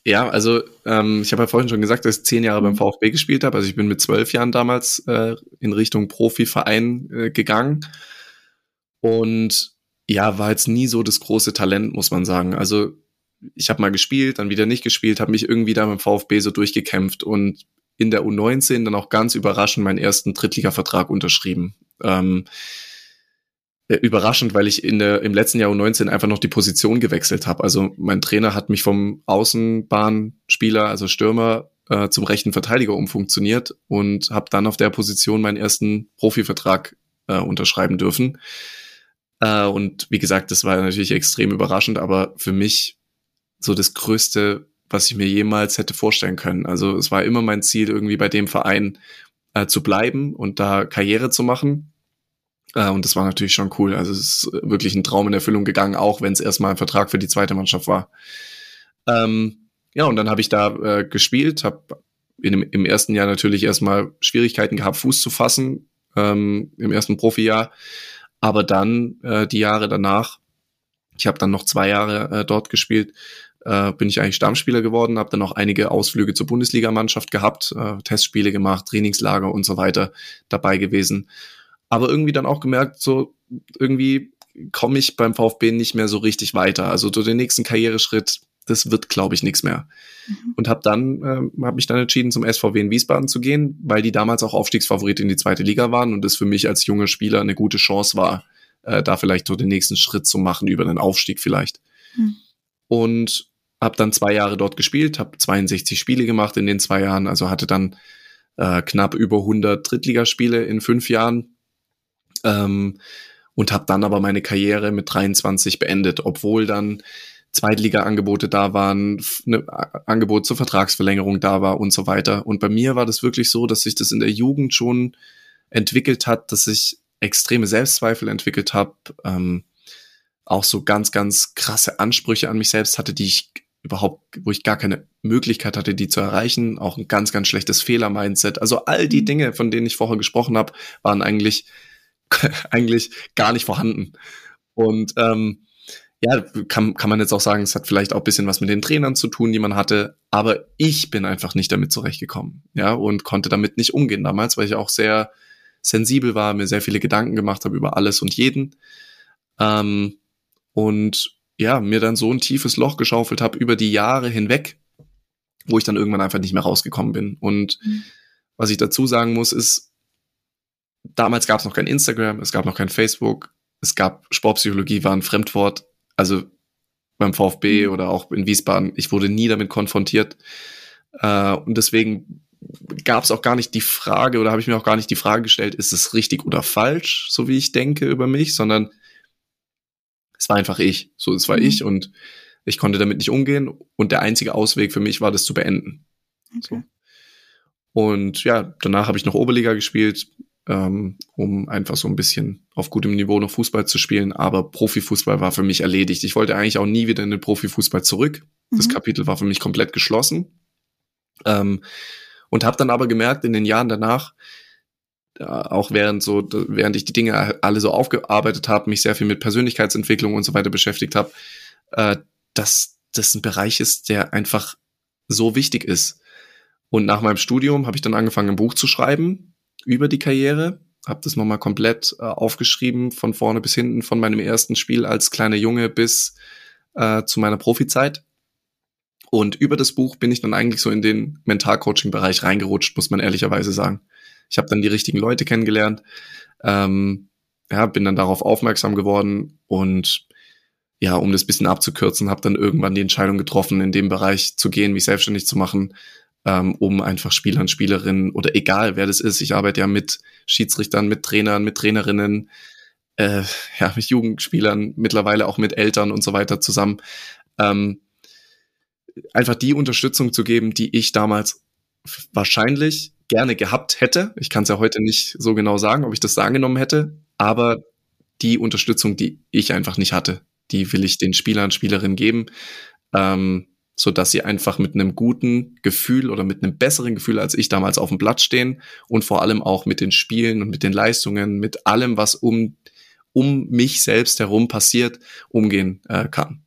Ja, also ähm, ich habe ja vorhin schon gesagt, dass ich zehn Jahre beim mhm. VfB gespielt habe. Also ich bin mit zwölf Jahren damals äh, in Richtung Profiverein äh, gegangen. Und ja, war jetzt nie so das große Talent, muss man sagen. Also ich habe mal gespielt, dann wieder nicht gespielt, habe mich irgendwie da beim VfB so durchgekämpft und in der U19 dann auch ganz überraschend meinen ersten Drittliga-Vertrag unterschrieben. Ähm, äh, überraschend, weil ich in der, im letzten Jahr U19 einfach noch die Position gewechselt habe. Also mein Trainer hat mich vom Außenbahnspieler, also Stürmer, äh, zum rechten Verteidiger umfunktioniert und habe dann auf der Position meinen ersten Profivertrag äh, unterschreiben dürfen. Äh, und wie gesagt, das war natürlich extrem überraschend, aber für mich so das Größte, was ich mir jemals hätte vorstellen können. Also es war immer mein Ziel, irgendwie bei dem Verein äh, zu bleiben und da Karriere zu machen. Äh, und das war natürlich schon cool. Also es ist wirklich ein Traum in Erfüllung gegangen, auch wenn es erstmal ein Vertrag für die zweite Mannschaft war. Ähm, ja, und dann habe ich da äh, gespielt, habe im ersten Jahr natürlich erstmal Schwierigkeiten gehabt, Fuß zu fassen, ähm, im ersten Profijahr. Aber dann äh, die Jahre danach, ich habe dann noch zwei Jahre äh, dort gespielt, äh, bin ich eigentlich Stammspieler geworden, habe dann auch einige Ausflüge zur Bundesligamannschaft gehabt, äh, Testspiele gemacht, Trainingslager und so weiter dabei gewesen aber irgendwie dann auch gemerkt, so irgendwie komme ich beim VfB nicht mehr so richtig weiter. Also so den nächsten Karriereschritt, das wird, glaube ich, nichts mehr. Mhm. Und habe dann, äh, habe mich dann entschieden, zum SVW in Wiesbaden zu gehen, weil die damals auch Aufstiegsfavorit in die zweite Liga waren und das für mich als junger Spieler eine gute Chance war, äh, da vielleicht so den nächsten Schritt zu machen über den Aufstieg vielleicht. Mhm. Und habe dann zwei Jahre dort gespielt, habe 62 Spiele gemacht in den zwei Jahren, also hatte dann äh, knapp über 100 Drittligaspiele in fünf Jahren ähm, und habe dann aber meine Karriere mit 23 beendet, obwohl dann Zweitliga-Angebote da waren, ne, Angebot zur Vertragsverlängerung da war und so weiter. Und bei mir war das wirklich so, dass sich das in der Jugend schon entwickelt hat, dass ich extreme Selbstzweifel entwickelt habe, ähm, auch so ganz, ganz krasse Ansprüche an mich selbst hatte, die ich überhaupt, wo ich gar keine Möglichkeit hatte, die zu erreichen, auch ein ganz, ganz schlechtes Fehler-Mindset. Also all die mhm. Dinge, von denen ich vorher gesprochen habe, waren eigentlich eigentlich gar nicht vorhanden. Und ähm, ja, kann, kann man jetzt auch sagen, es hat vielleicht auch bisschen was mit den Trainern zu tun, die man hatte, aber ich bin einfach nicht damit zurechtgekommen, ja, und konnte damit nicht umgehen damals, weil ich auch sehr sensibel war, mir sehr viele Gedanken gemacht habe über alles und jeden. Ähm, und ja, mir dann so ein tiefes Loch geschaufelt habe über die Jahre hinweg, wo ich dann irgendwann einfach nicht mehr rausgekommen bin. Und mhm. was ich dazu sagen muss, ist, damals gab es noch kein Instagram, es gab noch kein Facebook, es gab Sportpsychologie war ein Fremdwort. Also beim VfB mhm. oder auch in Wiesbaden, ich wurde nie damit konfrontiert. Äh, und deswegen gab es auch gar nicht die Frage oder habe ich mir auch gar nicht die Frage gestellt, ist es richtig oder falsch, so wie ich denke über mich, sondern es war einfach ich. So, es war mhm. ich und ich konnte damit nicht umgehen und der einzige Ausweg für mich war, das zu beenden. Okay. So. Und ja, danach habe ich noch Oberliga gespielt, ähm, um einfach so ein bisschen auf gutem Niveau noch Fußball zu spielen. Aber Profifußball war für mich erledigt. Ich wollte eigentlich auch nie wieder in den Profifußball zurück. Mhm. Das Kapitel war für mich komplett geschlossen. Ähm, und habe dann aber gemerkt in den Jahren danach, äh, auch während so, während ich die Dinge alle so aufgearbeitet habe, mich sehr viel mit Persönlichkeitsentwicklung und so weiter beschäftigt habe, äh, dass das ein Bereich ist, der einfach so wichtig ist. Und nach meinem Studium habe ich dann angefangen, ein Buch zu schreiben, über die Karriere, habe das nochmal komplett äh, aufgeschrieben, von vorne bis hinten, von meinem ersten Spiel als kleiner Junge bis äh, zu meiner Profizeit. Und über das Buch bin ich dann eigentlich so in den Mentalcoaching-Bereich reingerutscht, muss man ehrlicherweise sagen. Ich habe dann die richtigen Leute kennengelernt, ähm, ja, bin dann darauf aufmerksam geworden und ja, um das bisschen abzukürzen, habe dann irgendwann die Entscheidung getroffen, in dem Bereich zu gehen, mich selbstständig zu machen, ähm, um einfach Spielern, Spielerinnen oder egal wer das ist. Ich arbeite ja mit Schiedsrichtern, mit Trainern, mit Trainerinnen, äh, ja, mit Jugendspielern, mittlerweile auch mit Eltern und so weiter zusammen. Ähm, einfach die Unterstützung zu geben, die ich damals wahrscheinlich gerne gehabt hätte. Ich kann es ja heute nicht so genau sagen, ob ich das da angenommen hätte, aber die Unterstützung, die ich einfach nicht hatte, die will ich den Spielern, Spielerinnen geben, ähm, so dass sie einfach mit einem guten Gefühl oder mit einem besseren Gefühl als ich damals auf dem Blatt stehen und vor allem auch mit den Spielen und mit den Leistungen, mit allem, was um um mich selbst herum passiert, umgehen äh, kann.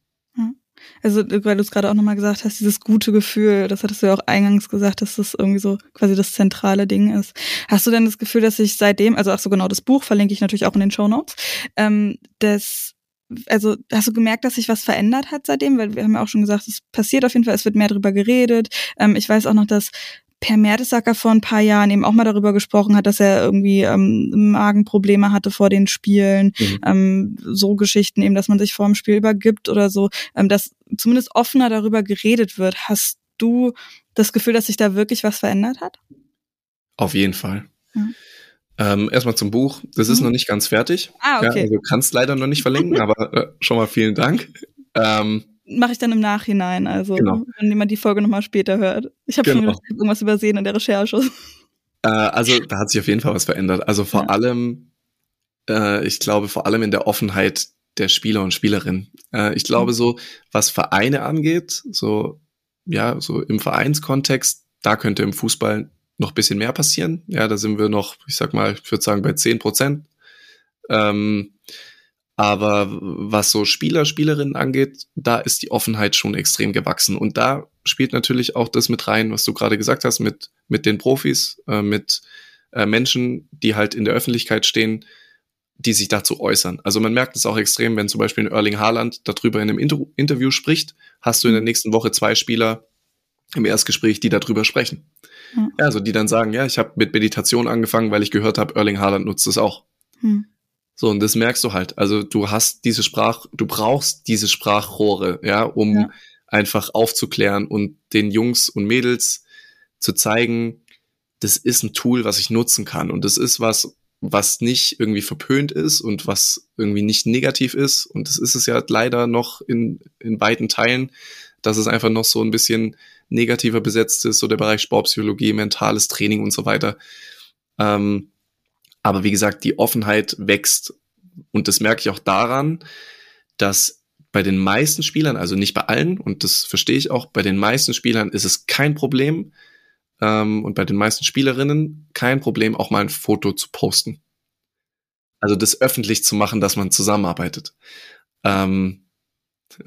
Also, weil du es gerade auch nochmal gesagt hast, dieses gute Gefühl, das hattest du ja auch eingangs gesagt, dass das irgendwie so quasi das zentrale Ding ist. Hast du denn das Gefühl, dass sich seitdem, also auch so genau das Buch verlinke ich natürlich auch in den Show Notes, ähm, das also hast du gemerkt, dass sich was verändert hat seitdem? Weil wir haben ja auch schon gesagt, es passiert auf jeden Fall, es wird mehr darüber geredet. Ähm, ich weiß auch noch, dass Per Mertesacker vor ein paar Jahren eben auch mal darüber gesprochen hat, dass er irgendwie ähm, Magenprobleme hatte vor den Spielen, mhm. ähm, so Geschichten eben, dass man sich vor dem Spiel übergibt oder so, ähm, dass zumindest offener darüber geredet wird. Hast du das Gefühl, dass sich da wirklich was verändert hat? Auf jeden Fall. Mhm. Ähm, erstmal zum Buch. Das ist mhm. noch nicht ganz fertig. Ah, okay. Ja, also kannst leider noch nicht verlinken, aber äh, schon mal vielen Dank. Ähm, mache ich dann im Nachhinein, also genau. wenn jemand die Folge nochmal später hört. Ich habe genau. schon gedacht, ich hab irgendwas übersehen in der Recherche. Äh, also da hat sich auf jeden Fall was verändert. Also vor ja. allem, äh, ich glaube vor allem in der Offenheit der Spieler und Spielerinnen. Äh, ich glaube mhm. so, was Vereine angeht, so ja, so im Vereinskontext, da könnte im Fußball noch bisschen mehr passieren. Ja, da sind wir noch, ich sag mal, ich würde sagen bei zehn Prozent. Ähm, aber was so Spieler, Spielerinnen angeht, da ist die Offenheit schon extrem gewachsen. Und da spielt natürlich auch das mit rein, was du gerade gesagt hast, mit, mit den Profis, äh, mit äh, Menschen, die halt in der Öffentlichkeit stehen, die sich dazu äußern. Also man merkt es auch extrem, wenn zum Beispiel ein Erling Haaland darüber in einem Inter Interview spricht, hast du in der nächsten Woche zwei Spieler im Erstgespräch, die darüber sprechen. Ja, also die dann sagen, ja, ich habe mit Meditation angefangen, weil ich gehört habe, Erling Haaland nutzt es auch. Mhm. So, und das merkst du halt. Also du hast diese Sprach, du brauchst diese Sprachrohre, ja, um ja. einfach aufzuklären und den Jungs und Mädels zu zeigen, das ist ein Tool, was ich nutzen kann. Und das ist was, was nicht irgendwie verpönt ist und was irgendwie nicht negativ ist. Und das ist es ja leider noch in, in weiten Teilen, dass es einfach noch so ein bisschen negativer besetzt ist, so der Bereich Sportpsychologie, mentales Training und so weiter. Ähm, aber wie gesagt, die Offenheit wächst. Und das merke ich auch daran, dass bei den meisten Spielern, also nicht bei allen, und das verstehe ich auch, bei den meisten Spielern ist es kein Problem, ähm, und bei den meisten Spielerinnen kein Problem, auch mal ein Foto zu posten. Also das öffentlich zu machen, dass man zusammenarbeitet. Ähm,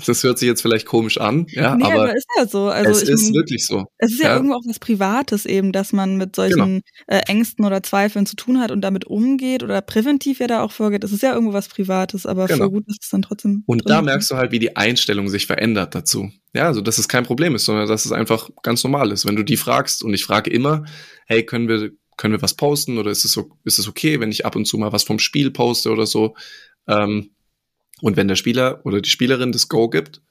das hört sich jetzt vielleicht komisch an, ja, nee, aber, aber ist ja so. Also es ist mein, wirklich so. Es ist ja, ja, irgendwo auch was Privates eben, dass man mit solchen genau. äh, Ängsten oder Zweifeln zu tun hat und damit umgeht oder präventiv ja da auch vorgeht. Das ist ja irgendwo was Privates, aber genau. für gut ist es dann trotzdem. Und da merkst du halt, wie die Einstellung sich verändert dazu. Ja, also dass es kein Problem ist, sondern dass es einfach ganz normal ist. Wenn du die fragst und ich frage immer, hey, können wir können wir was posten oder ist es so, ist es okay, wenn ich ab und zu mal was vom Spiel poste oder so? Ähm, und wenn der Spieler oder die Spielerin das Go gibt,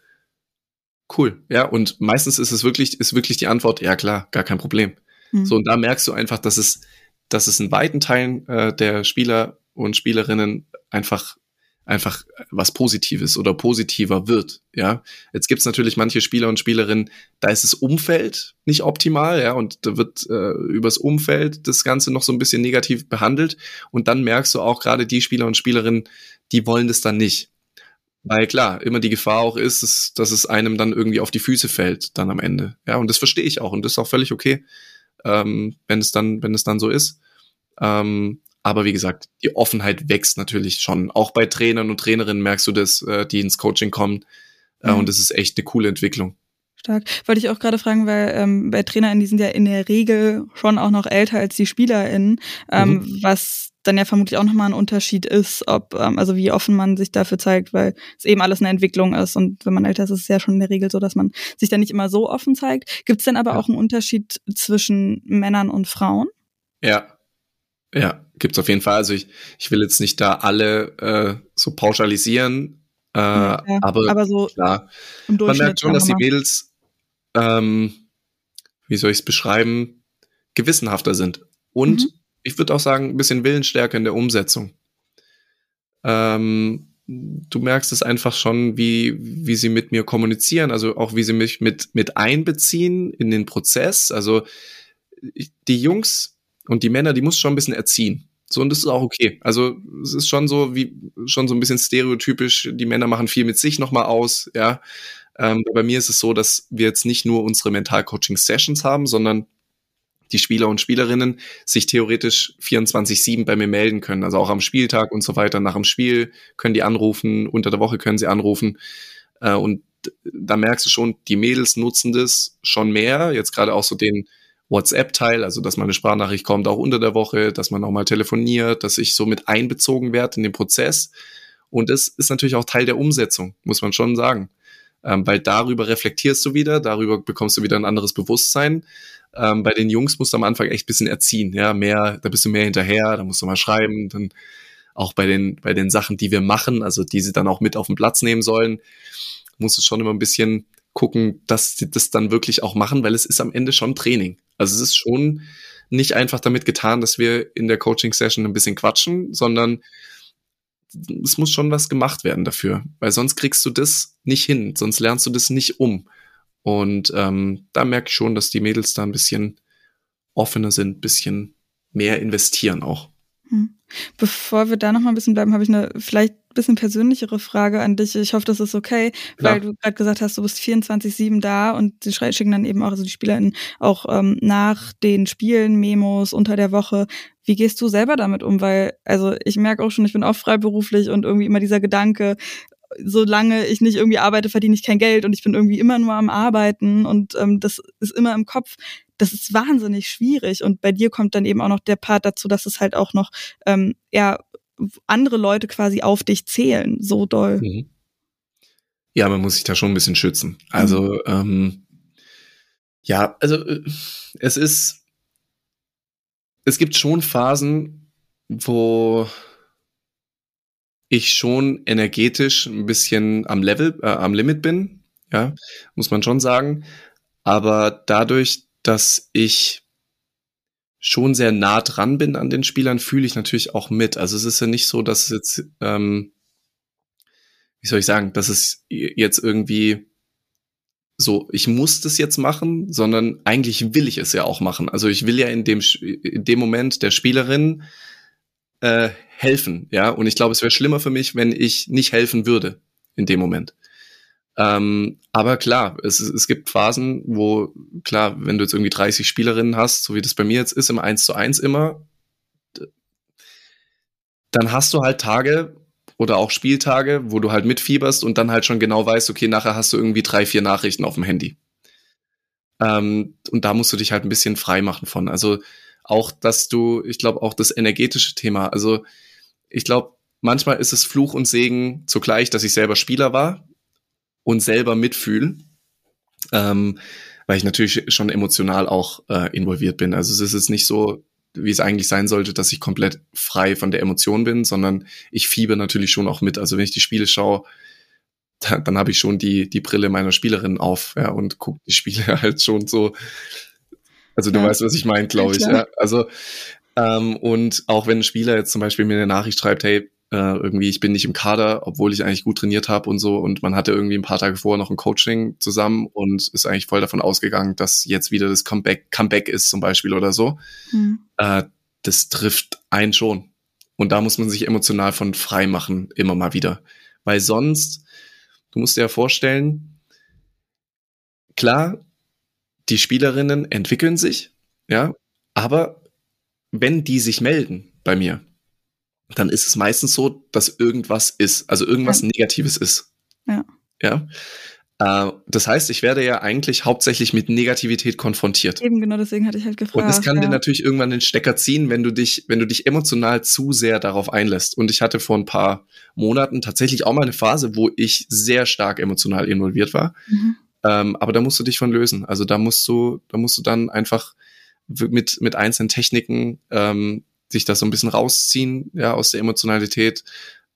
cool. Ja, und meistens ist es wirklich, ist wirklich die Antwort, ja klar, gar kein Problem. Mhm. So, und da merkst du einfach, dass es, dass es in weiten Teilen äh, der Spieler und Spielerinnen einfach einfach was Positives oder positiver wird. Ja, jetzt gibt's natürlich manche Spieler und Spielerinnen, da ist das Umfeld nicht optimal, ja, und da wird äh, übers Umfeld das Ganze noch so ein bisschen negativ behandelt. Und dann merkst du auch gerade die Spieler und Spielerinnen, die wollen das dann nicht. Weil klar, immer die Gefahr auch ist, dass, dass es einem dann irgendwie auf die Füße fällt, dann am Ende. Ja, und das verstehe ich auch und das ist auch völlig okay, ähm, wenn es dann, wenn es dann so ist. Ähm, aber wie gesagt, die Offenheit wächst natürlich schon. Auch bei Trainern und Trainerinnen merkst du das, äh, die ins Coaching kommen. Äh, mhm. Und das ist echt eine coole Entwicklung. Stark. Wollte ich auch gerade fragen, weil ähm, bei TrainerInnen, die sind ja in der Regel schon auch noch älter als die SpielerInnen, ähm, mhm. was dann ja vermutlich auch nochmal ein Unterschied ist, ob, ähm, also wie offen man sich dafür zeigt, weil es eben alles eine Entwicklung ist. Und wenn man älter ist, ist es ja schon in der Regel so, dass man sich dann nicht immer so offen zeigt. Gibt es denn aber ja. auch einen Unterschied zwischen Männern und Frauen? Ja. Ja, gibt's auf jeden Fall. Also ich, ich will jetzt nicht da alle äh, so pauschalisieren, äh, ja, aber, aber so klar. Man merkt schon, dass die Mädels ähm, wie soll ich es beschreiben, gewissenhafter sind. Und mhm. Ich würde auch sagen, ein bisschen Willensstärke in der Umsetzung. Ähm, du merkst es einfach schon, wie, wie sie mit mir kommunizieren, also auch wie sie mich mit, mit einbeziehen in den Prozess. Also die Jungs und die Männer, die muss schon ein bisschen erziehen. So, und das ist auch okay. Also, es ist schon so, wie, schon so ein bisschen stereotypisch. Die Männer machen viel mit sich nochmal aus, ja. Ähm, bei mir ist es so, dass wir jetzt nicht nur unsere Mental-Coaching-Sessions haben, sondern die Spieler und Spielerinnen sich theoretisch 24-7 bei mir melden können. Also auch am Spieltag und so weiter. Nach dem Spiel können die anrufen, unter der Woche können sie anrufen. Äh, und da merkst du schon, die Mädels nutzen das schon mehr. Jetzt gerade auch so den WhatsApp-Teil, also dass mal eine Sprachnachricht kommt, auch unter der Woche, dass man auch mal telefoniert, dass ich so mit einbezogen werde in den Prozess. Und das ist natürlich auch Teil der Umsetzung, muss man schon sagen ähm, weil darüber reflektierst du wieder, darüber bekommst du wieder ein anderes Bewusstsein. Ähm, bei den Jungs musst du am Anfang echt bisschen erziehen, ja, mehr, da bist du mehr hinterher, da musst du mal schreiben, dann auch bei den, bei den Sachen, die wir machen, also die sie dann auch mit auf den Platz nehmen sollen, musst du schon immer ein bisschen gucken, dass sie das dann wirklich auch machen, weil es ist am Ende schon Training. Also es ist schon nicht einfach damit getan, dass wir in der Coaching-Session ein bisschen quatschen, sondern es muss schon was gemacht werden dafür, weil sonst kriegst du das nicht hin, sonst lernst du das nicht um. Und ähm, da merke ich schon, dass die Mädels da ein bisschen offener sind, bisschen mehr investieren auch. Hm. Bevor wir da noch mal ein bisschen bleiben, habe ich eine vielleicht ein bisschen persönlichere Frage an dich. Ich hoffe, das ist okay, weil du gerade gesagt hast, du bist 24-7 da und sie schicken dann eben auch, also die SpielerInnen auch ähm, nach den Spielen Memos unter der Woche. Wie gehst du selber damit um? Weil, also ich merke auch schon, ich bin auch freiberuflich und irgendwie immer dieser Gedanke, solange ich nicht irgendwie arbeite, verdiene ich kein Geld und ich bin irgendwie immer nur am Arbeiten und ähm, das ist immer im Kopf. Das ist wahnsinnig schwierig und bei dir kommt dann eben auch noch der Part dazu, dass es halt auch noch ähm, ja andere Leute quasi auf dich zählen, so doll. Mhm. Ja, man muss sich da schon ein bisschen schützen. Also mhm. ähm, ja, also äh, es ist es gibt schon Phasen, wo ich schon energetisch ein bisschen am Level, äh, am Limit bin, ja, muss man schon sagen. Aber dadurch, dass ich schon sehr nah dran bin an den Spielern, fühle ich natürlich auch mit. Also es ist ja nicht so, dass es jetzt, ähm, wie soll ich sagen, dass es jetzt irgendwie so, ich muss das jetzt machen, sondern eigentlich will ich es ja auch machen. Also ich will ja in dem, in dem Moment der Spielerin äh, helfen, ja. Und ich glaube, es wäre schlimmer für mich, wenn ich nicht helfen würde in dem Moment. Ähm, aber klar, es, es gibt Phasen, wo, klar, wenn du jetzt irgendwie 30 Spielerinnen hast, so wie das bei mir jetzt ist, im 1 zu 1 immer, dann hast du halt Tage, oder auch Spieltage, wo du halt mitfieberst und dann halt schon genau weißt, okay, nachher hast du irgendwie drei, vier Nachrichten auf dem Handy. Ähm, und da musst du dich halt ein bisschen frei machen von. Also auch, dass du, ich glaube, auch das energetische Thema, also ich glaube, manchmal ist es Fluch und Segen zugleich, dass ich selber Spieler war und selber mitfühle. Ähm, weil ich natürlich schon emotional auch äh, involviert bin. Also es ist nicht so, wie es eigentlich sein sollte, dass ich komplett frei von der Emotion bin, sondern ich fieber natürlich schon auch mit. Also wenn ich die Spiele schaue, dann, dann habe ich schon die, die Brille meiner Spielerin auf, ja, und gucke die Spiele halt schon so. Also du ja. weißt, was ich meine, glaube ich. Ja. Also ähm, und auch wenn ein Spieler jetzt zum Beispiel mir eine Nachricht schreibt, hey, äh, irgendwie, ich bin nicht im Kader, obwohl ich eigentlich gut trainiert habe und so. Und man hatte irgendwie ein paar Tage vorher noch ein Coaching zusammen und ist eigentlich voll davon ausgegangen, dass jetzt wieder das Comeback, Comeback ist zum Beispiel oder so. Mhm. Äh, das trifft einen schon. Und da muss man sich emotional von frei machen, immer mal wieder. Weil sonst, du musst dir ja vorstellen, klar, die Spielerinnen entwickeln sich, ja, aber wenn die sich melden bei mir, dann ist es meistens so, dass irgendwas ist, also irgendwas ja. Negatives ist. Ja. Ja. Äh, das heißt, ich werde ja eigentlich hauptsächlich mit Negativität konfrontiert. Eben genau, deswegen hatte ich halt gefragt. Und das kann ja. dir natürlich irgendwann den Stecker ziehen, wenn du dich, wenn du dich emotional zu sehr darauf einlässt. Und ich hatte vor ein paar Monaten tatsächlich auch mal eine Phase, wo ich sehr stark emotional involviert war. Mhm. Ähm, aber da musst du dich von lösen. Also da musst du, da musst du dann einfach mit, mit einzelnen Techniken ähm, sich das so ein bisschen rausziehen, ja, aus der Emotionalität,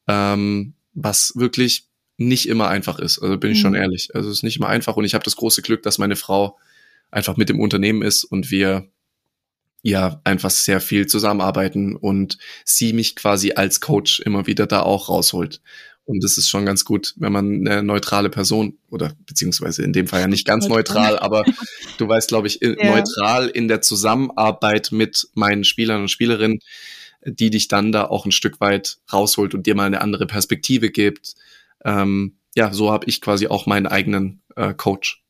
ähm, was wirklich nicht immer einfach ist. Also bin ich schon Mhm. ehrlich. Also es ist nicht immer einfach und ich habe das große Glück, dass meine Frau einfach mit dem Unternehmen ist und wir ja einfach sehr viel zusammenarbeiten und sie mich quasi als Coach immer wieder da auch rausholt. Und das ist schon ganz gut, wenn man eine neutrale Person oder beziehungsweise in dem Fall ja nicht ganz Neutral. neutral, aber du weißt, glaube ich, Ja. neutral in der Zusammenarbeit mit meinen Spielern und Spielerinnen, die dich dann da auch ein Stück weit rausholt und dir mal eine andere Perspektive gibt. Ähm, ja, so habe ich quasi auch meinen eigenen äh, Coach.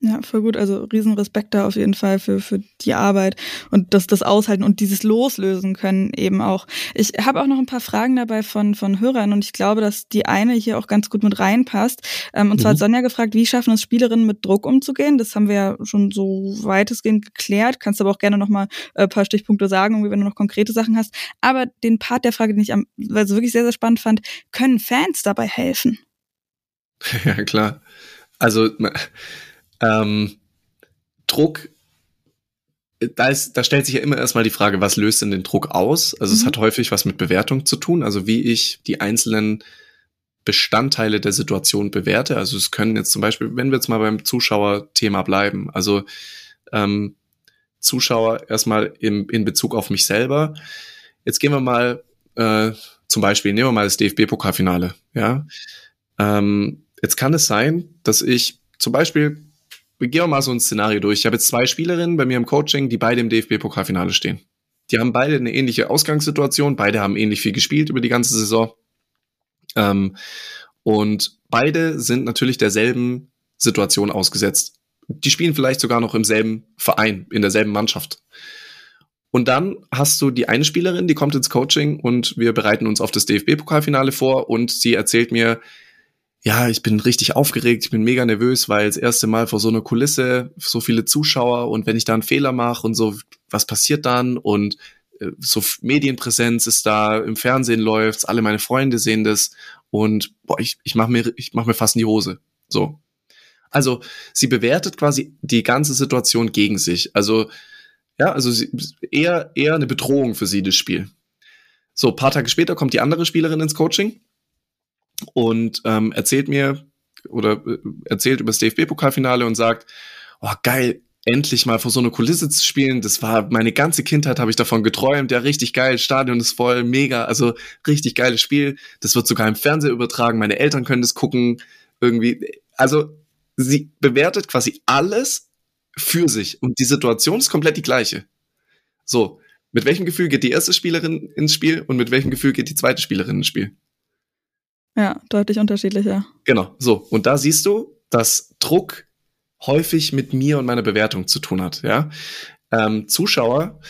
Ja, voll gut. Also riesen Respekt da auf jeden Fall für, für die Arbeit und das, das Aushalten und dieses Loslösen können eben auch. Ich habe auch noch ein paar Fragen dabei von, von Hörern und ich glaube, dass die eine hier auch ganz gut mit reinpasst. Ähm, und zwar Mhm. hat Sonja gefragt, wie schaffen es Spielerinnen mit Druck umzugehen? Das haben wir ja schon so weitestgehend geklärt. Kannst aber auch gerne noch mal äh, ein paar Stichpunkte sagen, wenn du noch konkrete Sachen hast. Aber den Part der Frage, den ich am, also wirklich sehr, sehr spannend fand, können Fans dabei helfen? ja, klar. Also ähm, Druck, da, ist, da stellt sich ja immer erstmal die Frage, was löst denn den Druck aus? Also es Mhm. hat häufig was mit Bewertung zu tun, also wie ich die einzelnen Bestandteile der Situation bewerte. Also es können jetzt zum Beispiel, wenn wir jetzt mal beim Zuschauerthema bleiben, also ähm, Zuschauer erstmal im, in Bezug auf mich selber. Jetzt gehen wir mal äh, zum Beispiel, nehmen wir mal das DFB-Pokalfinale. Ja, ähm, jetzt kann es sein, dass ich zum Beispiel, wir gehen mal so ein Szenario durch. Ich habe jetzt zwei Spielerinnen bei mir im Coaching, die beide im DFB-Pokalfinale stehen. Die haben beide eine ähnliche Ausgangssituation, beide haben ähnlich viel gespielt über die ganze Saison. Ähm, und beide sind natürlich derselben Situation ausgesetzt. Die spielen vielleicht sogar noch im selben Verein, in derselben Mannschaft. Und dann hast du die eine Spielerin, die kommt ins Coaching und wir bereiten uns auf das DFB-Pokalfinale vor und sie erzählt mir, ja, ich bin richtig aufgeregt, ich bin mega nervös, weil das erste Mal vor so einer Kulisse, so viele Zuschauer und wenn ich da einen Fehler mache und so, was passiert dann? Und äh, so Medienpräsenz ist da, im Fernsehen läuft's, alle meine Freunde sehen das und boah, ich, ich mache mir, ich mach mir fast in die Hose. So. Also sie bewertet quasi die ganze Situation gegen sich. Also ja, also sie, eher eher eine Bedrohung für sie das Spiel. So, paar Tage später kommt die andere Spielerin ins Coaching und ähm, erzählt mir oder äh, erzählt über das DFB-Pokalfinale und sagt, oh geil, endlich mal vor so einer Kulisse zu spielen. Das war meine ganze Kindheit, habe ich davon geträumt. Ja, richtig geil, Stadion ist voll, mega, also richtig geiles Spiel. Das wird sogar im Fernsehen übertragen. Meine Eltern können das gucken. Irgendwie, also sie bewertet quasi alles für sich und die Situation ist komplett die gleiche. So, mit welchem Gefühl geht die erste Spielerin ins Spiel und mit welchem Gefühl geht die zweite Spielerin ins Spiel? Ja, deutlich unterschiedlicher. Genau, so. Und da siehst du, dass Druck häufig mit mir und meiner Bewertung zu tun hat, ja. Ähm, Zuschauer,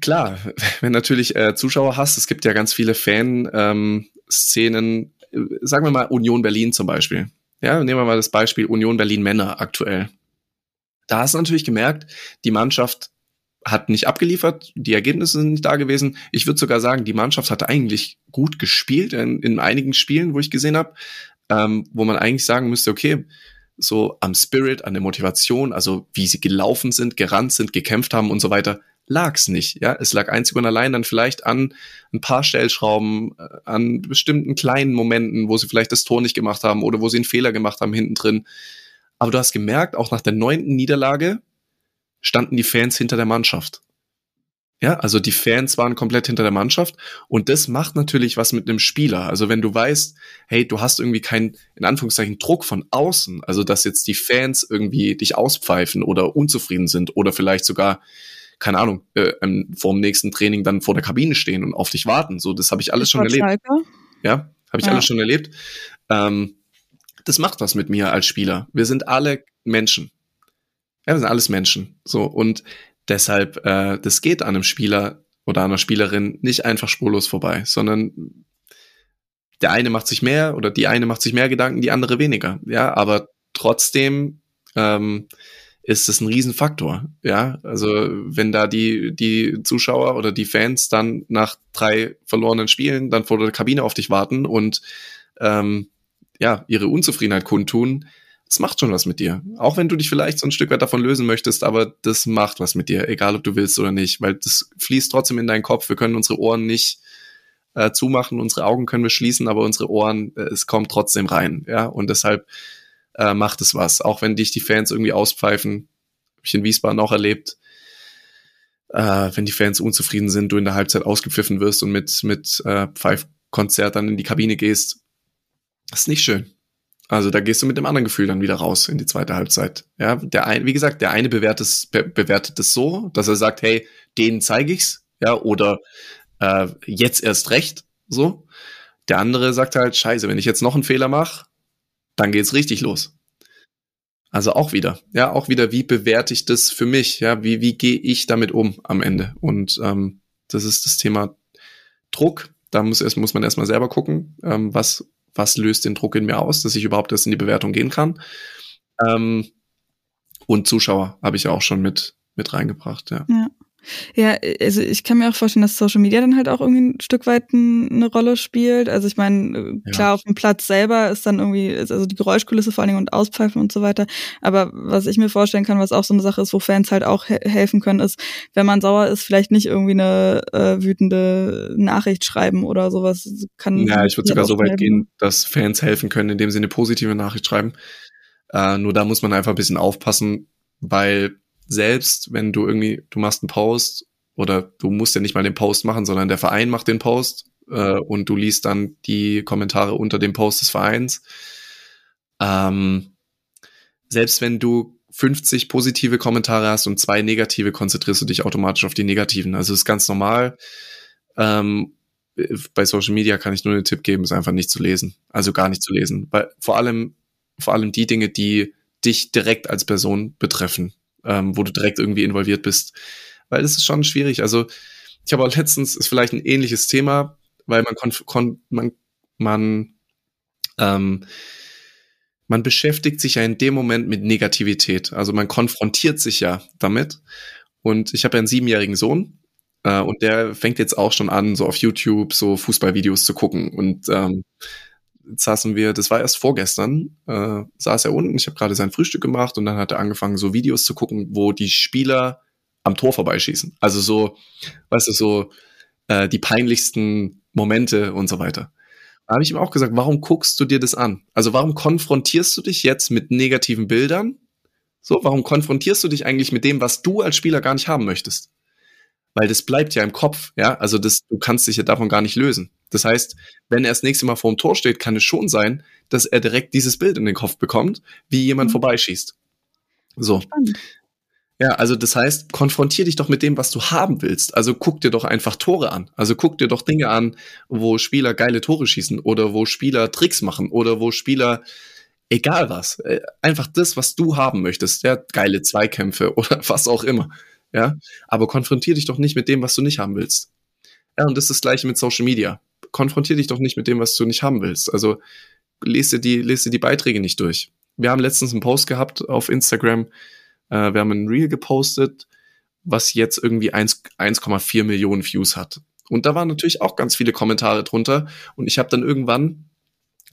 klar, wenn natürlich äh, Zuschauer hast, es gibt ja ganz viele Fan-Szenen, äh, sagen wir mal Union Berlin zum Beispiel. Ja, nehmen wir mal das Beispiel Union Berlin Männer aktuell. Da hast du natürlich gemerkt, die Mannschaft hat nicht abgeliefert, die Ergebnisse sind nicht da gewesen. Ich würde sogar sagen, die Mannschaft hatte eigentlich gut gespielt in, in einigen Spielen, wo ich gesehen habe, ähm, wo man eigentlich sagen müsste, okay, so am Spirit, an der Motivation, also wie sie gelaufen sind, gerannt sind, gekämpft haben und so weiter, lag's nicht. Ja, es lag einzig und allein dann vielleicht an ein paar Stellschrauben, äh, an bestimmten kleinen Momenten, wo sie vielleicht das Tor nicht gemacht haben oder wo sie einen Fehler gemacht haben hinten drin. Aber du hast gemerkt, auch nach der neunten Niederlage standen die Fans hinter der Mannschaft. Ja, also die Fans waren komplett hinter der Mannschaft und das macht natürlich was mit einem Spieler. Also wenn du weißt, hey, du hast irgendwie keinen, in Anführungszeichen, Druck von außen, also dass jetzt die Fans irgendwie dich auspfeifen oder unzufrieden sind oder vielleicht sogar, keine Ahnung, äh, ähm, vor dem nächsten Training dann vor der Kabine stehen und auf dich warten. So, das habe ich alles schon erlebt. Schalke. Ja, habe ich Ja. alles schon erlebt. Ähm, das macht was mit mir als Spieler. Wir sind alle Menschen. Ja, wir sind alles Menschen. So und deshalb, äh, das geht an einem Spieler oder einer Spielerin nicht einfach spurlos vorbei, sondern der eine macht sich mehr oder die eine macht sich mehr Gedanken, die andere weniger. Ja, aber trotzdem ähm, ist es ein Riesenfaktor. Ja, also wenn da die, die Zuschauer oder die Fans dann nach drei verlorenen Spielen dann vor der Kabine auf dich warten und ähm, ja, ihre Unzufriedenheit kundtun, das macht schon was mit dir. Auch wenn du dich vielleicht so ein Stück weit davon lösen möchtest, aber das macht was mit dir, egal ob du willst oder nicht, weil das fließt trotzdem in deinen Kopf. Wir können unsere Ohren nicht äh, zumachen, unsere Augen können wir schließen, aber unsere Ohren, äh, es kommt trotzdem rein, ja, und deshalb äh, macht es was. Auch wenn dich die Fans irgendwie auspfeifen, habe ich in Wiesbaden auch erlebt, äh, wenn die Fans unzufrieden sind, du in der Halbzeit ausgepfiffen wirst und mit, mit äh, Pfeifkonzert dann in die Kabine gehst. Das ist nicht schön. Also da gehst du mit dem anderen Gefühl dann wieder raus in die zweite Halbzeit. Ja, der ein, wie gesagt, der eine bewertet es, be bewertet es so, dass er sagt, hey, denen zeige ich's, ja, oder äh, jetzt erst recht, so. Der andere sagt halt, scheiße, wenn ich jetzt noch einen Fehler mache, dann geht's richtig los. Also auch wieder, ja, auch wieder, wie bewerte ich das für mich, ja, wie, wie gehe ich damit um am Ende? Und ähm, das ist das Thema Druck. Da muss, erst, muss man erstmal selber gucken, ähm, was, was löst den Druck in mir aus, dass ich überhaupt erst in die Bewertung gehen kann. Ähm, und Zuschauer habe ich ja auch schon mit, mit reingebracht, ja. ja. Ja, also ich kann mir auch vorstellen, dass Social Media dann halt auch irgendwie ein Stück weit eine Rolle spielt. Also ich meine, äh, klar, ja. auf dem Platz selber ist dann irgendwie, also die Geräuschkulisse vor allen Dingen und Auspfeifen und so weiter. Aber was ich mir vorstellen kann, was auch so eine Sache ist, wo Fans halt auch he helfen können, ist, wenn man sauer ist, vielleicht nicht irgendwie eine äh, wütende Nachricht schreiben oder sowas. Kann ja, ich würde sogar so weit gehen, dass Fans helfen können, indem sie eine positive Nachricht schreiben. Äh, nur da muss man einfach ein bisschen aufpassen, weil selbst wenn du irgendwie, du machst einen Post oder du musst ja nicht mal den Post machen, sondern der Verein macht den Post äh, und du liest dann die Kommentare unter dem Post des Vereins. Ähm, selbst wenn du 50 positive Kommentare hast und zwei negative, konzentrierst du dich automatisch auf die negativen. Also ist ganz normal. Ähm, bei Social Media kann ich nur einen Tipp geben, ist einfach nicht zu lesen. Also gar nicht zu lesen. Weil vor allem, vor allem die Dinge, die dich direkt als Person betreffen ähm, wo du direkt irgendwie involviert bist. Weil das ist schon schwierig. Also ich habe auch letztens, ist vielleicht ein ähnliches Thema, weil man, kon, kon man, man, ähm, man beschäftigt sich ja in dem Moment mit Negativität. Also man konfrontiert sich ja damit. Und ich habe ja einen siebenjährigen Sohn äh, und der fängt jetzt auch schon an, so auf YouTube so Fußballvideos zu gucken. Und ähm, saßen wir, das war erst vorgestern, äh, saß er unten, ich habe gerade sein Frühstück gemacht und dann hat er angefangen, so Videos zu gucken, wo die Spieler am Tor vorbeischießen. Also so, weißt du, so äh, die peinlichsten Momente und so weiter. Da habe ich ihm auch gesagt, warum guckst du dir das an? Also warum konfrontierst du dich jetzt mit negativen Bildern? So, warum konfrontierst du dich eigentlich mit dem, was du als Spieler gar nicht haben möchtest? Weil das bleibt ja im Kopf, ja. Also das, du kannst dich ja davon gar nicht lösen. Das heißt, wenn er das nächste Mal vor dem Tor steht, kann es schon sein, dass er direkt dieses Bild in den Kopf bekommt, wie jemand mhm. vorbeischießt. So. Spannend. Ja, also das heißt, konfrontier dich doch mit dem, was du haben willst. Also guck dir doch einfach Tore an. Also guck dir doch Dinge an, wo Spieler geile Tore schießen oder wo Spieler Tricks machen oder wo Spieler egal was, äh, einfach das, was du haben möchtest, ja, geile Zweikämpfe oder was auch immer. Ja, aber konfrontier dich doch nicht mit dem, was du nicht haben willst. Ja, und das ist das gleiche mit Social Media. Konfrontier dich doch nicht mit dem, was du nicht haben willst. Also lese dir die, lese die Beiträge nicht durch. Wir haben letztens einen Post gehabt auf Instagram. Äh, wir haben ein Reel gepostet, was jetzt irgendwie 1,4 Millionen Views hat. Und da waren natürlich auch ganz viele Kommentare drunter. Und ich habe dann irgendwann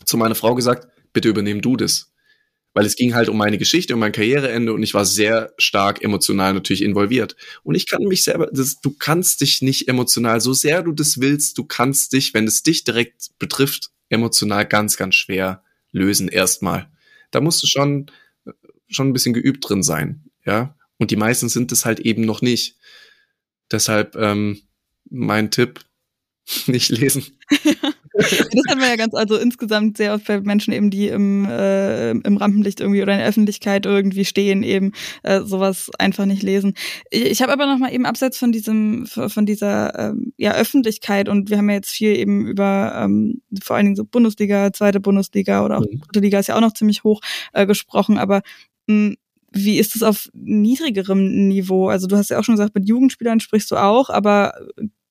zu meiner Frau gesagt, bitte übernehm du das weil es ging halt um meine Geschichte, um mein Karriereende und ich war sehr stark emotional natürlich involviert. Und ich kann mich selber, das, du kannst dich nicht emotional, so sehr du das willst, du kannst dich, wenn es dich direkt betrifft, emotional ganz, ganz schwer lösen erstmal. Da musst du schon, schon ein bisschen geübt drin sein, ja. Und die meisten sind es halt eben noch nicht. Deshalb ähm, mein Tipp, nicht lesen. das haben wir ja ganz, also insgesamt sehr oft bei Menschen eben, die im, äh, im Rampenlicht irgendwie oder in der Öffentlichkeit irgendwie stehen, eben äh, sowas einfach nicht lesen. Ich, ich habe aber noch mal eben abseits von diesem, von dieser ähm, ja, Öffentlichkeit und wir haben ja jetzt viel eben über ähm, vor allen Dingen so Bundesliga, zweite Bundesliga oder auch mhm. dritte Liga ist ja auch noch ziemlich hoch äh, gesprochen, aber mh, wie ist es auf niedrigerem Niveau? Also du hast ja auch schon gesagt, mit Jugendspielern sprichst du auch, aber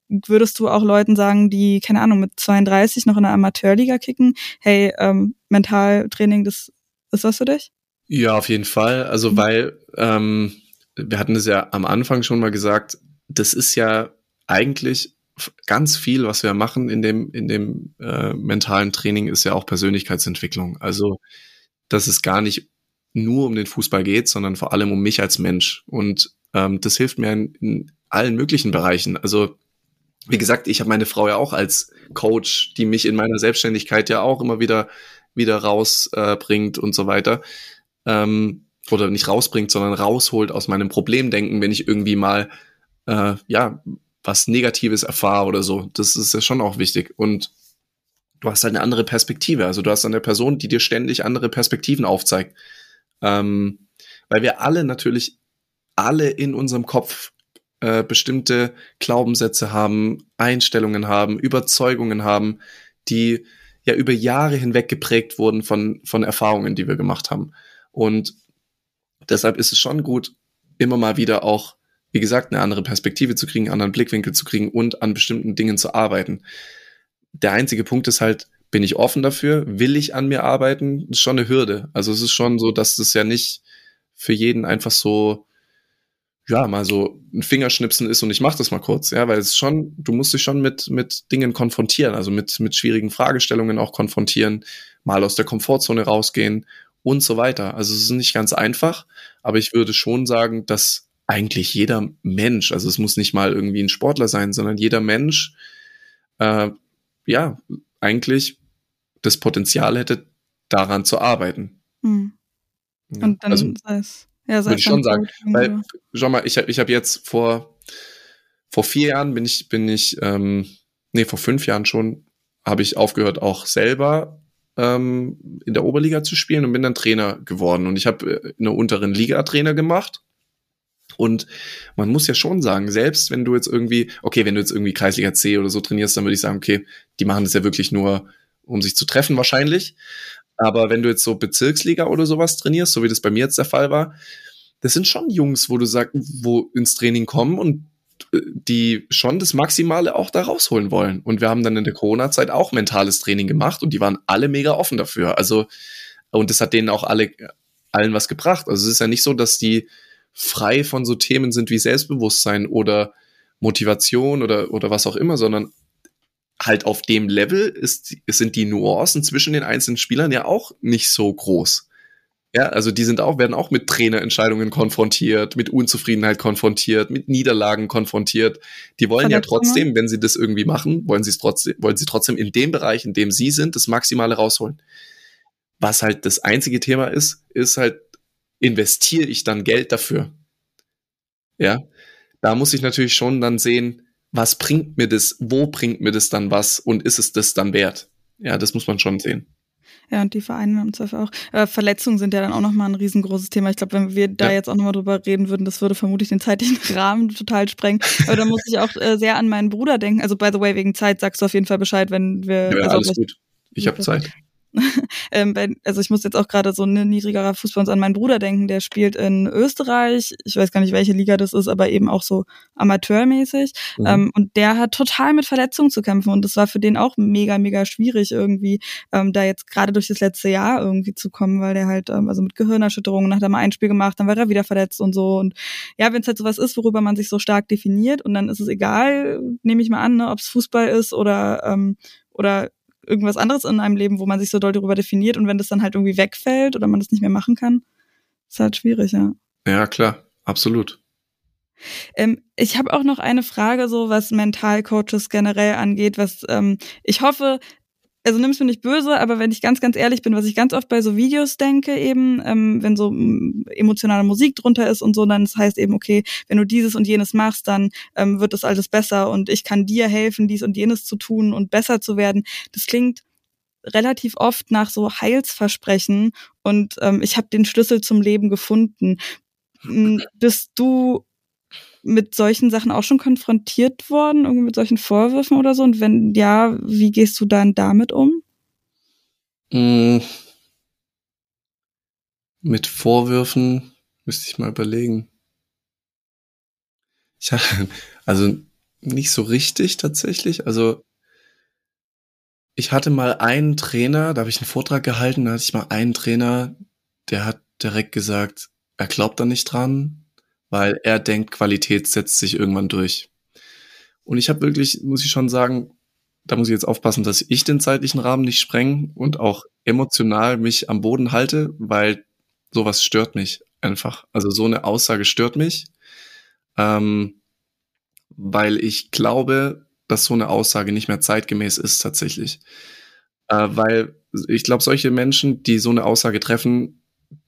würdest du auch Leuten sagen, die, keine Ahnung, mit 32 noch in der Amateurliga kicken, hey, ähm, Mentaltraining, das ist was für dich? Ja, auf jeden Fall. Also, mhm. weil ähm, wir hatten es ja am Anfang schon mal gesagt, das ist ja eigentlich ganz viel, was wir machen in dem, in dem äh, mentalen Training, ist ja auch Persönlichkeitsentwicklung. Also, dass es gar nicht nur um den Fußball geht, sondern vor allem um mich als Mensch. Und ähm, das hilft mir in, in allen möglichen Bereichen. Also wie gesagt, ich habe meine Frau ja auch als Coach, die mich in meiner Selbstständigkeit ja auch immer wieder wieder rausbringt äh, und so weiter. Ähm, oder nicht rausbringt, sondern rausholt aus meinem Problemdenken, wenn ich irgendwie mal äh, ja was Negatives erfahre oder so. Das ist ja schon auch wichtig. Und du hast halt eine andere Perspektive. Also du hast eine Person, die dir ständig andere Perspektiven aufzeigt. Ähm, weil wir alle natürlich alle in unserem Kopf äh, bestimmte Glaubenssätze haben, Einstellungen haben, Überzeugungen haben, die ja über Jahre hinweg geprägt wurden von, von Erfahrungen, die wir gemacht haben. Und deshalb ist es schon gut, immer mal wieder auch, wie gesagt, eine andere Perspektive zu kriegen, einen anderen Blickwinkel zu kriegen und an bestimmten Dingen zu arbeiten. Der einzige Punkt ist halt, bin ich offen dafür? Will ich an mir arbeiten? Das ist schon eine Hürde. Also es ist schon so, dass das ja nicht für jeden einfach so ja, mal so ein Fingerschnipsen ist und ich mache das mal kurz, ja, weil es schon, du musst dich schon mit, mit Dingen konfrontieren, also mit, mit schwierigen Fragestellungen auch konfrontieren, mal aus der Komfortzone rausgehen und so weiter. Also es ist nicht ganz einfach, aber ich würde schon sagen, dass eigentlich jeder Mensch, also es muss nicht mal irgendwie ein Sportler sein, sondern jeder Mensch, äh, ja, eigentlich das Potenzial hätte, daran zu arbeiten. Hm. Und dann also, sei es ja, würde ich schon sagen. Weil, schau mal, ich habe ich hab jetzt vor, vor vier Jahren bin ich, bin ich, ähm, nee, vor fünf Jahren schon, habe ich aufgehört, auch selber ähm, in der Oberliga zu spielen und bin dann Trainer geworden. Und ich habe äh, in der unteren Liga Trainer gemacht. Und man muss ja schon sagen, selbst wenn du jetzt irgendwie, okay, wenn du jetzt irgendwie Kreisliga C oder so trainierst, dann würde ich sagen, okay, die machen das ja wirklich nur, um sich zu treffen wahrscheinlich. Aber wenn du jetzt so Bezirksliga oder sowas trainierst, so wie das bei mir jetzt der Fall war, das sind schon Jungs, wo du sagst, wo ins Training kommen und äh, die schon das Maximale auch da rausholen wollen. Und wir haben dann in der Corona-Zeit auch mentales Training gemacht und die waren alle mega offen dafür. Also, und das hat denen auch alle, allen was gebracht. Also es ist ja nicht so, dass die frei von so Themen sind wie Selbstbewusstsein oder Motivation oder, oder was auch immer, sondern halt auf dem Level ist, sind die Nuancen zwischen den einzelnen Spielern ja auch nicht so groß. Ja, also die sind auch, werden auch mit Trainerentscheidungen konfrontiert, mit Unzufriedenheit konfrontiert, mit Niederlagen konfrontiert. Die wollen ja trotzdem, wenn sie das irgendwie machen, wollen sie es trotzdem, wollen sie trotzdem in dem Bereich, in dem sie sind, das Maximale rausholen. Was halt das einzige Thema ist, ist halt, investiere ich dann Geld dafür? Ja, da muss ich natürlich schon dann sehen, was bringt mir das, wo bringt mir das dann was und ist es das dann wert? Ja, das muss man schon sehen. Ja, und die Vereine im Zweifel auch. Äh, Verletzungen sind ja dann auch nochmal ein riesengroßes Thema. Ich glaube, wenn wir da ja. jetzt auch nochmal drüber reden würden, das würde vermutlich den zeitlichen Rahmen total sprengen. Aber da muss ich auch äh, sehr an meinen Bruder denken. Also, by the way, wegen Zeit sagst du auf jeden Fall Bescheid, wenn wir. Ja, also, alles gut. Ich habe Zeit. ähm, wenn, also ich muss jetzt auch gerade so ein niedrigerer Fußball uns an meinen Bruder denken, der spielt in Österreich. Ich weiß gar nicht, welche Liga das ist, aber eben auch so amateurmäßig. Mhm. Ähm, und der hat total mit Verletzungen zu kämpfen und das war für den auch mega, mega schwierig irgendwie, ähm, da jetzt gerade durch das letzte Jahr irgendwie zu kommen, weil der halt, ähm, also mit Gehirnerschütterungen, hat er mal ein Spiel gemacht, dann war er wieder verletzt und so. Und ja, wenn es halt sowas ist, worüber man sich so stark definiert und dann ist es egal, nehme ich mal an, ne, ob es Fußball ist oder ähm, oder irgendwas anderes in einem Leben, wo man sich so doll darüber definiert und wenn das dann halt irgendwie wegfällt oder man das nicht mehr machen kann, ist halt schwierig, ja. Ja, klar, absolut. Ähm, ich habe auch noch eine Frage, so was Mentalcoaches generell angeht, was ähm, ich hoffe, also nimm's mir nicht böse, aber wenn ich ganz, ganz ehrlich bin, was ich ganz oft bei so Videos denke, eben, ähm, wenn so mm, emotionale Musik drunter ist und so, dann das heißt eben, okay, wenn du dieses und jenes machst, dann ähm, wird das alles besser und ich kann dir helfen, dies und jenes zu tun und besser zu werden. Das klingt relativ oft nach so Heilsversprechen und ähm, ich habe den Schlüssel zum Leben gefunden. Bist du mit solchen Sachen auch schon konfrontiert worden, irgendwie mit solchen Vorwürfen oder so? Und wenn ja, wie gehst du dann damit um? Mm. Mit Vorwürfen müsste ich mal überlegen. Ich, also nicht so richtig tatsächlich. Also ich hatte mal einen Trainer, da habe ich einen Vortrag gehalten, da hatte ich mal einen Trainer, der hat direkt gesagt, er glaubt da nicht dran, weil er denkt, Qualität setzt sich irgendwann durch. Und ich habe wirklich, muss ich schon sagen, da muss ich jetzt aufpassen, dass ich den zeitlichen Rahmen nicht spreng und auch emotional mich am Boden halte, weil sowas stört mich einfach. Also so eine Aussage stört mich, ähm, weil ich glaube, dass so eine Aussage nicht mehr zeitgemäß ist tatsächlich. Äh, weil ich glaube, solche Menschen, die so eine Aussage treffen,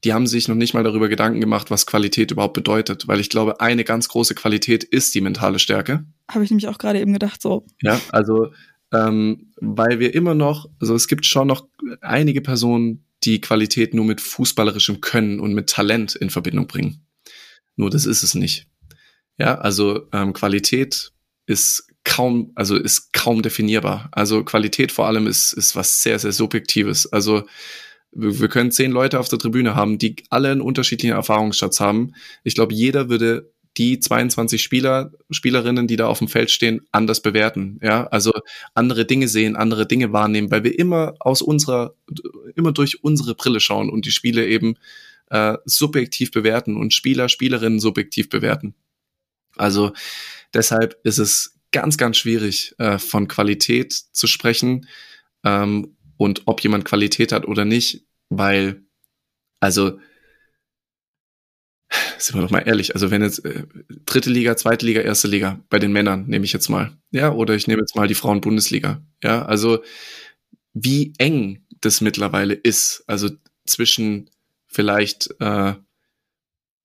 die haben sich noch nicht mal darüber Gedanken gemacht, was Qualität überhaupt bedeutet, weil ich glaube, eine ganz große Qualität ist die mentale Stärke. Habe ich nämlich auch gerade eben gedacht, so. Ja, also ähm, weil wir immer noch, also es gibt schon noch einige Personen, die Qualität nur mit fußballerischem Können und mit Talent in Verbindung bringen. Nur das ist es nicht. Ja, also ähm, Qualität ist kaum, also ist kaum definierbar. Also Qualität vor allem ist, ist was sehr, sehr Subjektives. Also wir, können zehn Leute auf der Tribüne haben, die alle einen unterschiedlichen Erfahrungsschatz haben. Ich glaube, jeder würde die 22 Spieler, Spielerinnen, die da auf dem Feld stehen, anders bewerten. Ja, also andere Dinge sehen, andere Dinge wahrnehmen, weil wir immer aus unserer, immer durch unsere Brille schauen und die Spiele eben äh, subjektiv bewerten und Spieler, Spielerinnen subjektiv bewerten. Also deshalb ist es ganz, ganz schwierig, äh, von Qualität zu sprechen ähm, und ob jemand Qualität hat oder nicht, weil, also sind wir doch mal ehrlich, also wenn jetzt äh, dritte Liga, zweite Liga, erste Liga bei den Männern nehme ich jetzt mal, ja, oder ich nehme jetzt mal die Frauen-Bundesliga, ja, also wie eng das mittlerweile ist, also zwischen vielleicht, äh,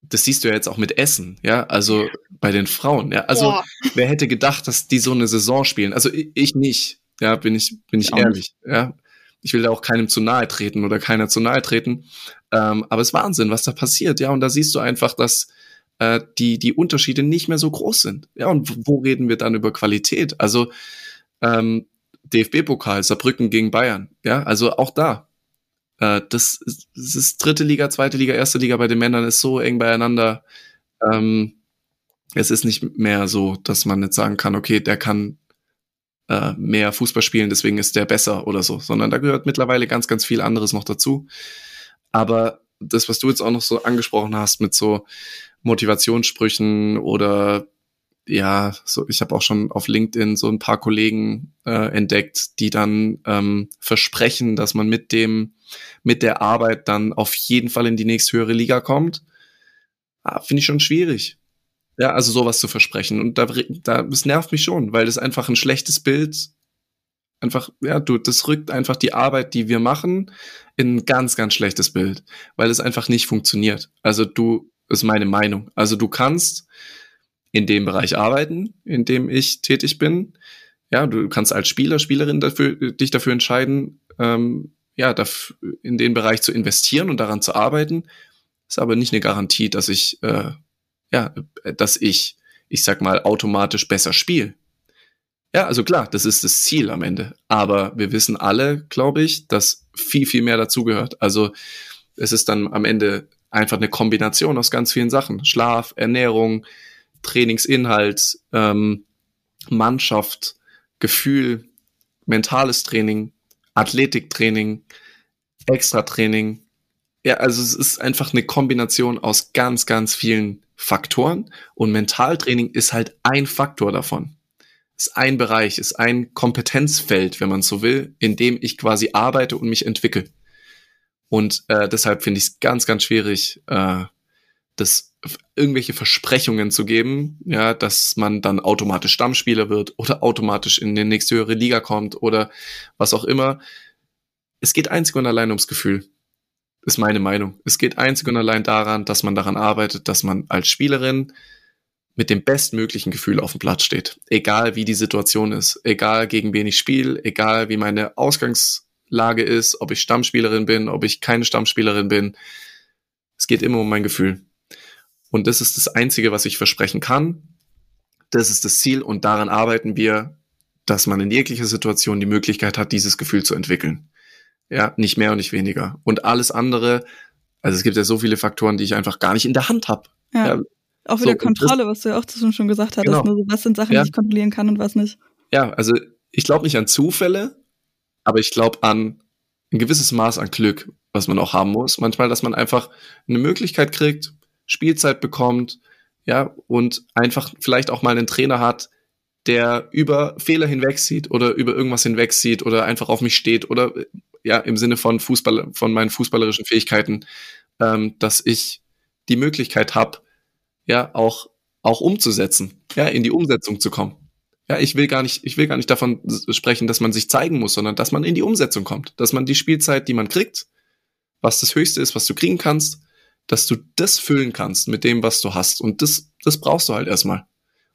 das siehst du ja jetzt auch mit Essen, ja, also bei den Frauen, ja, also Boah. wer hätte gedacht, dass die so eine Saison spielen, also ich, ich nicht, ja, bin ich, bin ich, ich ehrlich, ja, ich will da auch keinem zu nahe treten oder keiner zu nahe treten. Ähm, aber es ist Wahnsinn, was da passiert. Ja, und da siehst du einfach, dass äh, die, die Unterschiede nicht mehr so groß sind. Ja, und wo reden wir dann über Qualität? Also ähm, DFB-Pokal, Saarbrücken gegen Bayern. Ja, also auch da. Äh, das, das ist dritte Liga, zweite Liga, erste Liga bei den Männern ist so eng beieinander. Ähm, es ist nicht mehr so, dass man jetzt sagen kann, okay, der kann äh, mehr Fußball spielen, deswegen ist der besser oder so, sondern da gehört mittlerweile ganz, ganz viel anderes noch dazu. Aber das, was du jetzt auch noch so angesprochen hast mit so Motivationssprüchen oder ja, so ich habe auch schon auf LinkedIn so ein paar Kollegen äh, entdeckt, die dann ähm, versprechen, dass man mit dem mit der Arbeit dann auf jeden Fall in die nächsthöhere Liga kommt. Ah, Finde ich schon schwierig. Ja, also sowas zu versprechen. Und da, da, das nervt mich schon, weil das einfach ein schlechtes Bild, einfach, ja, du, das rückt einfach die Arbeit, die wir machen, in ein ganz, ganz schlechtes Bild, weil es einfach nicht funktioniert. Also du, ist meine Meinung. Also du kannst in dem Bereich arbeiten, in dem ich tätig bin. Ja, du kannst als Spieler, Spielerin dafür, dich dafür entscheiden, ähm, ja, in den Bereich zu investieren und daran zu arbeiten. Ist aber nicht eine Garantie, dass ich äh, ja, dass ich, ich sag mal, automatisch besser spiele. Ja, also klar, das ist das Ziel am Ende. Aber wir wissen alle, glaube ich, dass viel, viel mehr dazugehört. Also es ist dann am Ende einfach eine Kombination aus ganz vielen Sachen. Schlaf, Ernährung, Trainingsinhalt, ähm, Mannschaft, Gefühl, mentales Training, Athletiktraining, Extratraining. Ja, also es ist einfach eine Kombination aus ganz, ganz vielen Faktoren und Mentaltraining ist halt ein Faktor davon. Ist ein Bereich, ist ein Kompetenzfeld, wenn man so will, in dem ich quasi arbeite und mich entwickle. Und äh, deshalb finde ich es ganz, ganz schwierig, äh, das irgendwelche Versprechungen zu geben, ja, dass man dann automatisch Stammspieler wird oder automatisch in die nächste höhere Liga kommt oder was auch immer. Es geht einzig und allein ums Gefühl ist meine Meinung. Es geht einzig und allein daran, dass man daran arbeitet, dass man als Spielerin mit dem bestmöglichen Gefühl auf dem Platz steht. Egal wie die Situation ist, egal gegen wen ich spiele, egal wie meine Ausgangslage ist, ob ich Stammspielerin bin, ob ich keine Stammspielerin bin. Es geht immer um mein Gefühl. Und das ist das Einzige, was ich versprechen kann. Das ist das Ziel und daran arbeiten wir, dass man in jeglicher Situation die Möglichkeit hat, dieses Gefühl zu entwickeln. Ja, nicht mehr und nicht weniger. Und alles andere, also es gibt ja so viele Faktoren, die ich einfach gar nicht in der Hand habe. Ja. ja. Auch wieder so, Kontrolle, was du ja auch schon gesagt hattest. Genau. Ne? Was sind Sachen, ja. die ich kontrollieren kann und was nicht. Ja, also ich glaube nicht an Zufälle, aber ich glaube an ein gewisses Maß an Glück, was man auch haben muss. Manchmal, dass man einfach eine Möglichkeit kriegt, Spielzeit bekommt, ja, und einfach vielleicht auch mal einen Trainer hat, der über Fehler hinwegsieht oder über irgendwas hinwegsieht oder einfach auf mich steht oder ja, im Sinne von Fußball, von meinen fußballerischen Fähigkeiten, ähm, dass ich die Möglichkeit habe, ja, auch, auch umzusetzen, ja, in die Umsetzung zu kommen. Ja, ich will gar nicht, ich will gar nicht davon sprechen, dass man sich zeigen muss, sondern dass man in die Umsetzung kommt, dass man die Spielzeit, die man kriegt, was das Höchste ist, was du kriegen kannst, dass du das füllen kannst mit dem, was du hast. Und das, das brauchst du halt erstmal.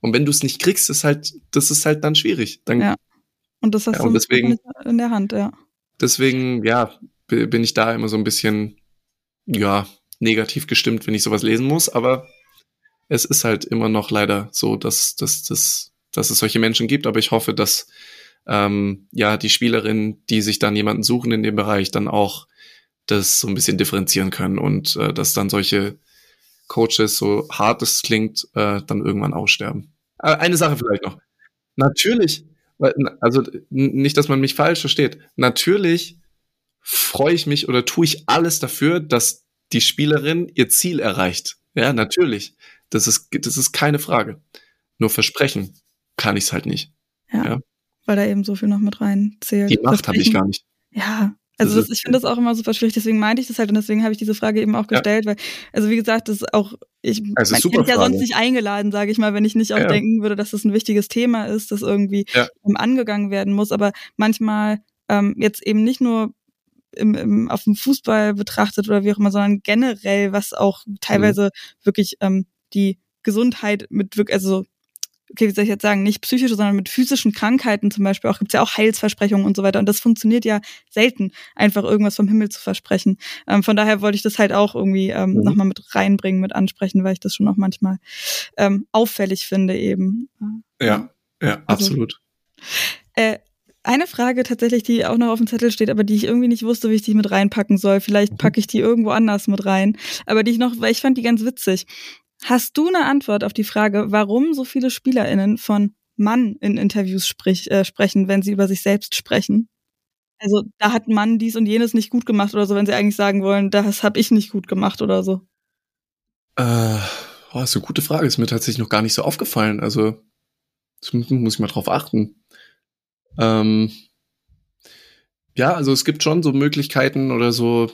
Und wenn du es nicht kriegst, ist halt, das ist halt dann schwierig. Dann, ja. Und das hast ja, du deswegen, in der Hand, ja. Deswegen, ja, bin ich da immer so ein bisschen, ja, negativ gestimmt, wenn ich sowas lesen muss, aber es ist halt immer noch leider so, dass, dass, dass, dass es solche Menschen gibt, aber ich hoffe, dass ähm, ja die Spielerinnen, die sich dann jemanden suchen in dem Bereich, dann auch das so ein bisschen differenzieren können und äh, dass dann solche Coaches, so hart es klingt, äh, dann irgendwann aussterben. Äh, eine Sache vielleicht noch. Natürlich, also nicht, dass man mich falsch versteht. Natürlich freue ich mich oder tue ich alles dafür, dass die Spielerin ihr Ziel erreicht. Ja, natürlich. Das ist, das ist keine Frage. Nur versprechen kann ich es halt nicht. Ja, ja, Weil da eben so viel noch mit rein zählt. Die Macht habe ich gar nicht. Ja, also das, ich finde das auch immer super schwierig, deswegen meinte ich das halt und deswegen habe ich diese Frage eben auch gestellt, ja. weil, also wie gesagt, das ist auch, ich also bin ja sonst nicht eingeladen, sage ich mal, wenn ich nicht auch ja. denken würde, dass das ein wichtiges Thema ist, das irgendwie ja. angegangen werden muss. Aber manchmal ähm, jetzt eben nicht nur im, im, auf dem Fußball betrachtet oder wie auch immer, sondern generell, was auch teilweise mhm. wirklich ähm, die Gesundheit mit wirklich, also okay, wie soll ich jetzt sagen, nicht psychische, sondern mit physischen Krankheiten zum Beispiel auch, gibt's ja auch Heilsversprechungen und so weiter. Und das funktioniert ja selten, einfach irgendwas vom Himmel zu versprechen. Ähm, von daher wollte ich das halt auch irgendwie ähm, mhm. nochmal mit reinbringen, mit ansprechen, weil ich das schon auch manchmal ähm, auffällig finde eben. Ja, ja, also, absolut. Äh, eine Frage tatsächlich, die auch noch auf dem Zettel steht, aber die ich irgendwie nicht wusste, wie ich die mit reinpacken soll. Vielleicht mhm. packe ich die irgendwo anders mit rein. Aber die ich noch, weil ich fand die ganz witzig. Hast du eine Antwort auf die Frage, warum so viele SpielerInnen von Mann in Interviews sprich, äh, sprechen, wenn sie über sich selbst sprechen? Also da hat Mann dies und jenes nicht gut gemacht oder so, wenn sie eigentlich sagen wollen, das habe ich nicht gut gemacht oder so. Äh, oh, ist eine gute Frage. Ist mir tatsächlich noch gar nicht so aufgefallen. Also muss ich mal drauf achten. Ähm, ja, also es gibt schon so Möglichkeiten oder so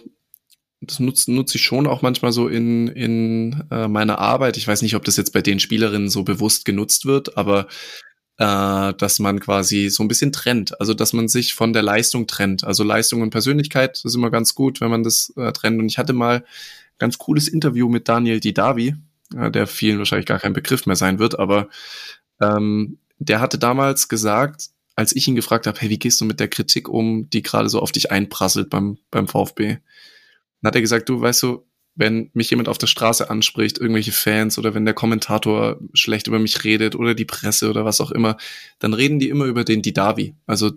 das nutze nutze ich schon auch manchmal so in, in äh, meiner Arbeit. Ich weiß nicht, ob das jetzt bei den Spielerinnen so bewusst genutzt wird, aber äh, dass man quasi so ein bisschen trennt. Also, dass man sich von der Leistung trennt. Also Leistung und Persönlichkeit das ist immer ganz gut, wenn man das äh, trennt. Und ich hatte mal ganz cooles Interview mit Daniel Didavi, äh, der vielen wahrscheinlich gar kein Begriff mehr sein wird, aber ähm, der hatte damals gesagt, als ich ihn gefragt habe, hey, wie gehst du mit der Kritik um, die gerade so auf dich einprasselt beim, beim VfB? Dann hat er gesagt, du weißt du, wenn mich jemand auf der Straße anspricht, irgendwelche Fans oder wenn der Kommentator schlecht über mich redet oder die Presse oder was auch immer, dann reden die immer über den Didavi, also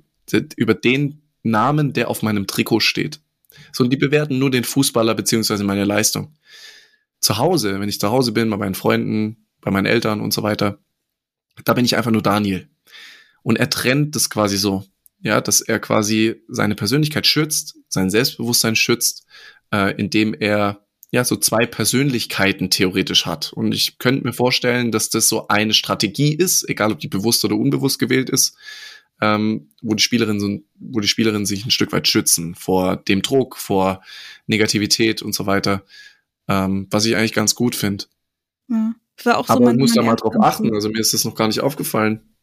über den Namen, der auf meinem Trikot steht. So, und die bewerten nur den Fußballer beziehungsweise meine Leistung. Zu Hause, wenn ich zu Hause bin, bei meinen Freunden, bei meinen Eltern und so weiter, da bin ich einfach nur Daniel. Und er trennt das quasi so, ja, dass er quasi seine Persönlichkeit schützt, sein Selbstbewusstsein schützt äh, in dem er ja so zwei Persönlichkeiten theoretisch hat. Und ich könnte mir vorstellen, dass das so eine Strategie ist, egal ob die bewusst oder unbewusst gewählt ist, ähm, wo die Spielerinnen so, wo die Spielerinnen sich ein Stück weit schützen vor dem Druck, vor Negativität und so weiter. Ähm, was ich eigentlich ganz gut finde. Ja. Aber so man muss da mal drauf achten. Also mir ist das noch gar nicht aufgefallen.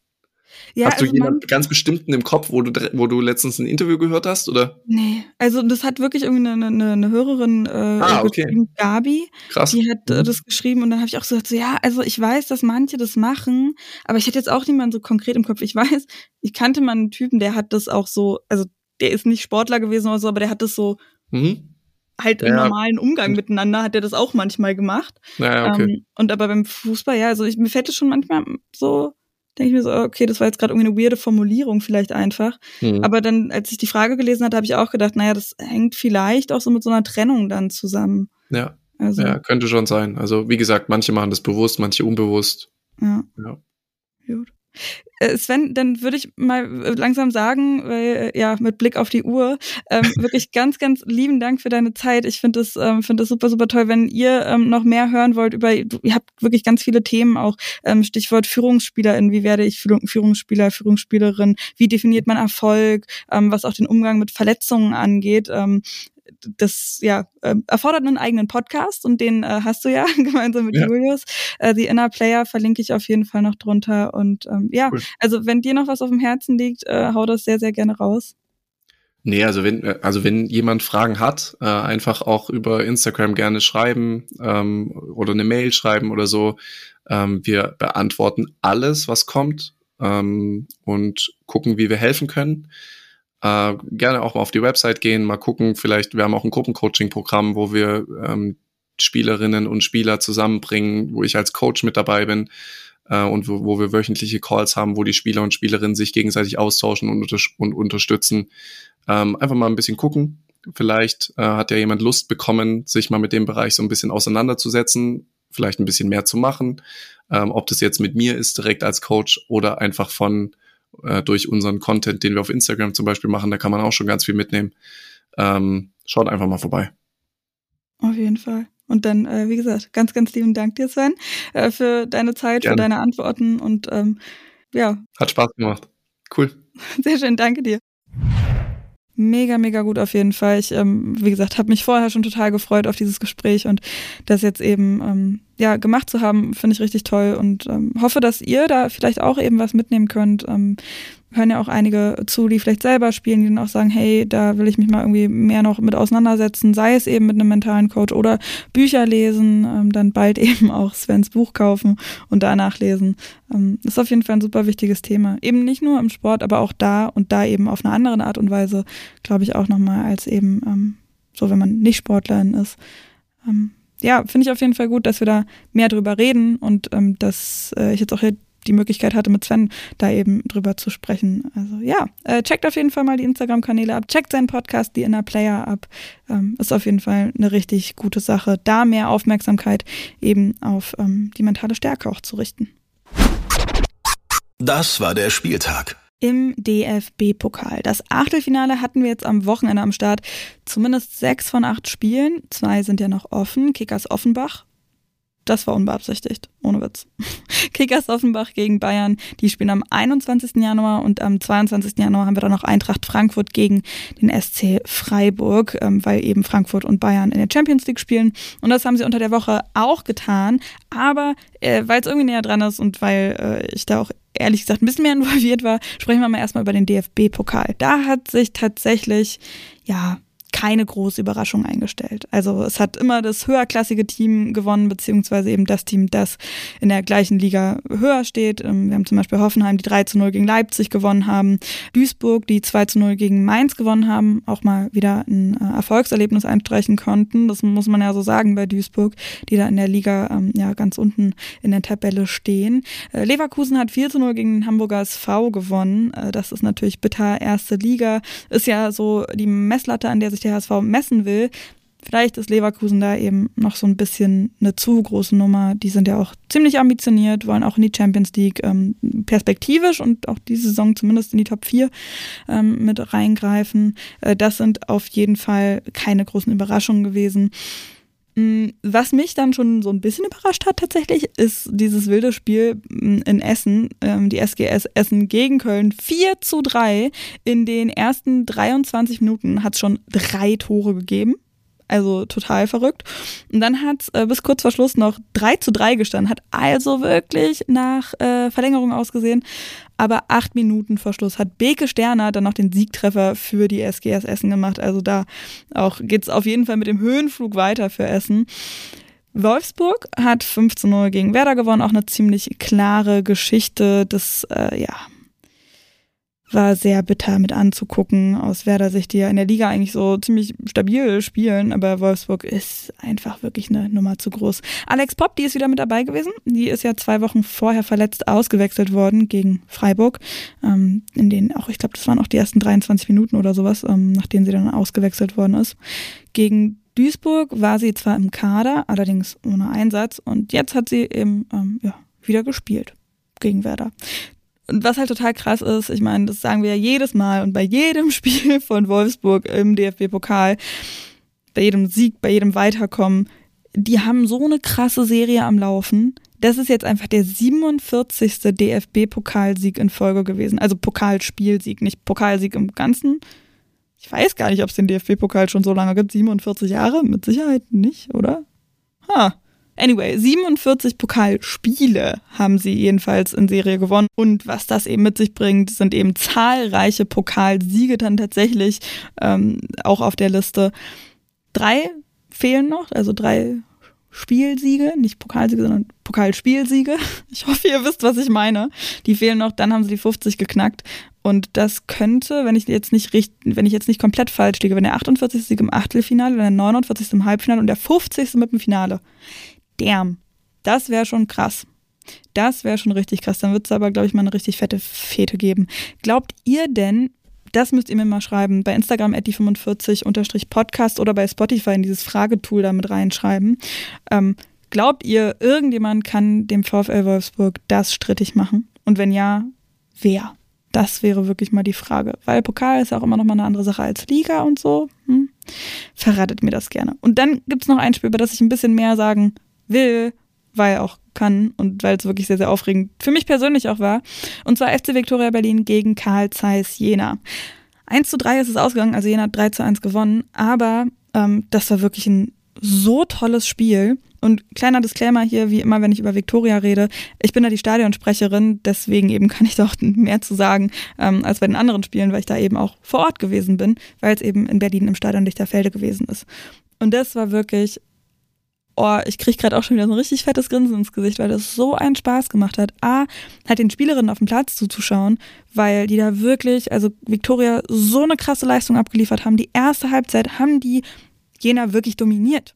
Ja, hast du also jemanden ganz bestimmten im Kopf, wo du, wo du letztens ein Interview gehört hast, oder? Nee, also das hat wirklich irgendwie eine, eine, eine Hörerin äh, ah, okay. Gabi, Krass. die hat äh, mhm. das geschrieben und dann habe ich auch so gesagt, so, ja, also ich weiß, dass manche das machen, aber ich hätte jetzt auch niemanden so konkret im Kopf. Ich weiß, ich kannte mal einen Typen, der hat das auch so, also der ist nicht Sportler gewesen oder so, aber der hat das so mhm halt ja. im normalen Umgang miteinander hat er das auch manchmal gemacht. Ja, okay. Ähm, und aber beim Fußball, ja, also ich, mir fällt es schon manchmal so denke ich mir so, okay, das war jetzt gerade irgendwie eine weirde Formulierung vielleicht einfach. Mhm. Aber dann, als ich die Frage gelesen hatte, habe ich auch gedacht, naja, das hängt vielleicht auch so mit so einer Trennung dann zusammen. Ja. Also, Ja, könnte schon sein. Also wie gesagt, manche machen das bewusst, manche unbewusst. ja. Ja. Gut. Äh, Sven, dann würde ich mal äh, langsam sagen, weil, äh, ja, mit Blick auf die Uhr, ähm, wirklich ganz, ganz lieben Dank für deine Zeit. Ich finde das, ähm, finde das super, super toll. Wenn ihr ähm, noch mehr hören wollt über, du- ihr habt wirklich ganz viele Themen auch, ähm, Stichwort Führungsspielerin, wie werde ich Führung- Führungsspieler, Führungsspielerin, wie definiert man Erfolg, ähm, was auch den Umgang mit Verletzungen angeht. Ähm, das ja ähm, erfordert einen eigenen Podcast und den äh, hast du ja gemeinsam mit Ja. Julius. Äh, The Inner Player verlinke ich auf jeden Fall noch drunter. Und ähm, ja, Cool. also wenn dir noch was auf dem Herzen liegt, äh, hau das sehr, sehr gerne raus. Nee, also wenn, äh, also wenn jemand Fragen hat, äh, einfach auch über Instagram gerne schreiben ähm, oder eine Mail schreiben oder so. Ähm, wir beantworten alles, was kommt ähm, und gucken, wie wir helfen können. Äh, gerne auch mal auf die Website gehen, mal gucken, vielleicht, wir haben auch ein Gruppencoaching-Programm, wo wir ähm, Spielerinnen und Spieler zusammenbringen, wo ich als Coach mit dabei bin äh, und wo, wo wir wöchentliche Calls haben, wo die Spieler und Spielerinnen sich gegenseitig austauschen und, unter und unterstützen. Ähm, einfach mal ein bisschen gucken. Vielleicht äh, hat ja jemand Lust bekommen, sich mal mit dem Bereich so ein bisschen auseinanderzusetzen, vielleicht ein bisschen mehr zu machen. Ähm, ob das jetzt mit mir ist, direkt als Coach oder einfach von äh, durch unseren Content, den wir auf Instagram zum Beispiel machen, da kann man auch schon ganz viel mitnehmen. Ähm, schaut einfach mal vorbei. Auf jeden Fall. Und dann, äh, wie gesagt, ganz, ganz lieben Dank dir, Sven, äh, für deine Zeit, für Gerne. deine Antworten und ähm, ja, Hat Spaß gemacht. Cool. Sehr schön, danke dir. Mega, mega gut auf jeden Fall. Ich, ähm, wie gesagt, habe mich vorher schon total gefreut auf dieses Gespräch und das jetzt eben ähm, ja gemacht zu haben, finde ich richtig toll und ähm, hoffe, dass ihr da vielleicht auch eben was mitnehmen könnt. Ähm, hören ja auch einige zu, die vielleicht selber spielen, die dann auch sagen, hey, da will ich mich mal irgendwie mehr noch mit auseinandersetzen, sei es eben mit einem mentalen Coach oder Bücher lesen, ähm, dann bald eben auch Svens Buch kaufen und danach lesen. Ähm, ist auf jeden Fall ein super wichtiges Thema. Eben nicht nur im Sport, aber auch da und da eben auf eine andere Art und Weise, glaube ich, auch nochmal als eben ähm, so, wenn man nicht Sportlerin ist. Ähm, ja, finde ich auf jeden Fall gut, dass wir da mehr drüber reden und ähm, dass äh, ich jetzt auch hier die Möglichkeit hatte, mit Sven da eben drüber zu sprechen. Also ja, äh, checkt auf jeden Fall mal die Instagram-Kanäle ab, checkt seinen Podcast, die Inner Player ab. Ähm, ist auf jeden Fall eine richtig gute Sache, da mehr Aufmerksamkeit eben auf ähm, die mentale Stärke auch zu richten. Das war der Spieltag. Im DFB-Pokal. Das Achtelfinale hatten wir jetzt am Wochenende am Start. Zumindest sechs von acht Spielen. Zwei sind ja noch offen. Kickers Offenbach. Das war unbeabsichtigt, ohne Witz. Kickers Offenbach gegen Bayern, die spielen am 21. Januar und am 22. Januar haben wir dann noch Eintracht Frankfurt gegen den SC Freiburg, ähm, weil eben Frankfurt und Bayern in der Champions League spielen. Und das haben sie unter der Woche auch getan. Aber äh, weil es irgendwie näher dran ist und weil äh, ich da auch ehrlich gesagt ein bisschen mehr involviert war, sprechen wir mal erstmal über den DFB-Pokal. Da hat sich tatsächlich, ja, keine große Überraschung eingestellt. Also es hat immer das höherklassige Team gewonnen, beziehungsweise eben das Team, das in der gleichen Liga höher steht. Ähm, Wir haben zum Beispiel Hoffenheim, die 3 zu 0 gegen Leipzig gewonnen haben, Duisburg, die 2 zu 0 gegen Mainz gewonnen haben, auch mal wieder ein äh, Erfolgserlebnis einstreichen konnten. Das muss man ja so sagen bei Duisburg, die da in der Liga ähm, ja ganz unten in der Tabelle stehen. Äh, Leverkusen hat 4 zu 0 gegen den Hamburger gewonnen. Äh, Das ist natürlich bitter. Erste Liga ist ja so die Messlatte, an der sich der HSV messen will. Vielleicht ist Leverkusen da eben noch so ein bisschen eine zu große Nummer. Die sind ja auch ziemlich ambitioniert, wollen auch in die Champions League ähm, perspektivisch und auch diese Saison zumindest in die Top 4 ähm, mit reingreifen. Äh, das sind auf jeden Fall keine großen Überraschungen gewesen. Mm, Was mich dann schon so ein bisschen überrascht hat tatsächlich, ist dieses wilde Spiel mm, in Essen, ähm, die SGS Essen gegen Köln. 4 zu 3. In den ersten 23 Minuten hat es schon drei Tore gegeben. Also total verrückt. Und dann hat äh, bis kurz vor Schluss noch 3 zu 3 gestanden. Hat also wirklich nach äh, Verlängerung ausgesehen. Aber acht Minuten vor Schluss hat Beke Sterner dann noch den Siegtreffer für die SGS Essen gemacht. Also da auch geht's auf jeden Fall mit dem Höhenflug weiter für Essen. Wolfsburg hat 5 zu 0 gegen Werder gewonnen. Auch eine ziemlich klare Geschichte. Das, äh, ja, war sehr bitter mit anzugucken aus Werder Sicht, die ja in der Liga eigentlich so ziemlich stabil spielen, aber Wolfsburg ist einfach wirklich eine Nummer zu groß. Alex Popp, die ist wieder mit dabei gewesen. Die ist ja zwei Wochen vorher verletzt ausgewechselt worden gegen Freiburg. Ähm, in denen auch, ich glaube, das waren auch die ersten 23 Minuten oder sowas, ähm, nachdem sie dann ausgewechselt worden ist. Gegen Duisburg war sie zwar im Kader, allerdings ohne Einsatz und jetzt hat sie eben ähm, ja, wieder gespielt gegen Werder. Und was halt total krass ist, ich meine, das sagen wir ja jedes Mal und bei jedem Spiel von Wolfsburg im DFB-Pokal, bei jedem Sieg, bei jedem Weiterkommen, die haben so eine krasse Serie am Laufen. Das ist jetzt einfach der 47. DFB-Pokalsieg in Folge gewesen. Also Pokalspielsieg, nicht Pokalsieg im Ganzen. Ich weiß gar nicht, ob es den DFB-Pokal schon so lange gibt. 47 Jahre? Mit Sicherheit nicht, oder? Ha. Anyway, 47 Pokalspiele haben sie jedenfalls in Serie gewonnen. Und was das eben mit sich bringt, sind eben zahlreiche Pokalsiege dann tatsächlich ähm, auch auf der Liste. Drei fehlen noch, also drei Spielsiege, nicht Pokalsiege, sondern Pokalspielsiege. Ich hoffe, ihr wisst, was ich meine. Die fehlen noch, dann haben sie die 50 geknackt. Und das könnte, wenn ich jetzt nicht richtig, wenn ich jetzt nicht komplett falsch liege, wenn der 48. Sieg im Achtelfinale, der 49. im Halbfinale und der 50. mit dem Finale. Damn. Das wäre schon krass. Das wäre schon richtig krass. Dann wird es aber, glaube ich, mal eine richtig fette Fete geben. Glaubt ihr denn, das müsst ihr mir mal schreiben, bei Instagram die45-podcast oder bei Spotify in dieses Fragetool da mit reinschreiben. Ähm, glaubt ihr, irgendjemand kann dem VfL Wolfsburg das strittig machen? Und wenn ja, wer? Das wäre wirklich mal die Frage. Weil Pokal ist ja auch immer noch mal eine andere Sache als Liga und so. Hm? Verratet mir das gerne. Und dann gibt es noch ein Spiel, über das ich ein bisschen mehr sagen will, weil auch kann und weil es wirklich sehr, sehr aufregend für mich persönlich auch war. Und zwar FC Viktoria Berlin gegen Karl Zeiss Jena. 1 zu 3 ist es ausgegangen, also Jena hat 3 zu 1 gewonnen, aber ähm, das war wirklich ein so tolles Spiel. Und kleiner Disclaimer hier, wie immer, wenn ich über Viktoria rede, ich bin da die Stadionsprecherin, deswegen eben kann ich da auch mehr zu sagen ähm, als bei den anderen Spielen, weil ich da eben auch vor Ort gewesen bin, weil es eben in Berlin im Stadion Lichterfelde gewesen ist. Und das war wirklich oh, ich kriege gerade auch schon wieder so ein richtig fettes Grinsen ins Gesicht, weil das so einen Spaß gemacht hat. A, halt den Spielerinnen auf dem Platz zuzuschauen, weil die da wirklich, also Victoria so eine krasse Leistung abgeliefert haben. Die erste Halbzeit haben die Jena wirklich dominiert.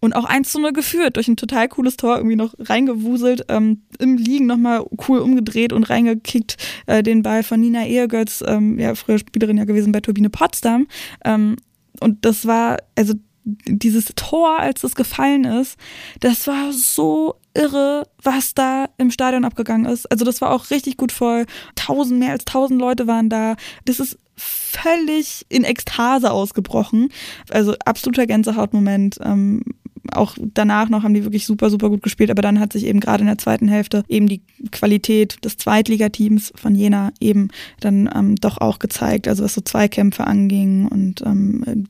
Und auch 1 zu 0 geführt, durch ein total cooles Tor irgendwie noch reingewuselt, ähm, im Liegen nochmal cool umgedreht und reingekickt, äh, den Ball von Nina Ehrgötz, ähm, ja, früher Spielerin ja gewesen bei Turbine Potsdam. Ähm, und das war, also dieses Tor, als es gefallen ist, das war so irre, was da im Stadion abgegangen ist. Also das war auch richtig gut voll. Tausend, mehr als tausend Leute waren da. Das ist völlig in Ekstase ausgebrochen. Also absoluter Gänsehautmoment. Ähm, auch danach noch haben die wirklich super, super gut gespielt, aber dann hat sich eben gerade in der zweiten Hälfte eben die Qualität des Zweitligateams von Jena eben dann ähm, doch auch gezeigt, also was so Zweikämpfe anging und ähm,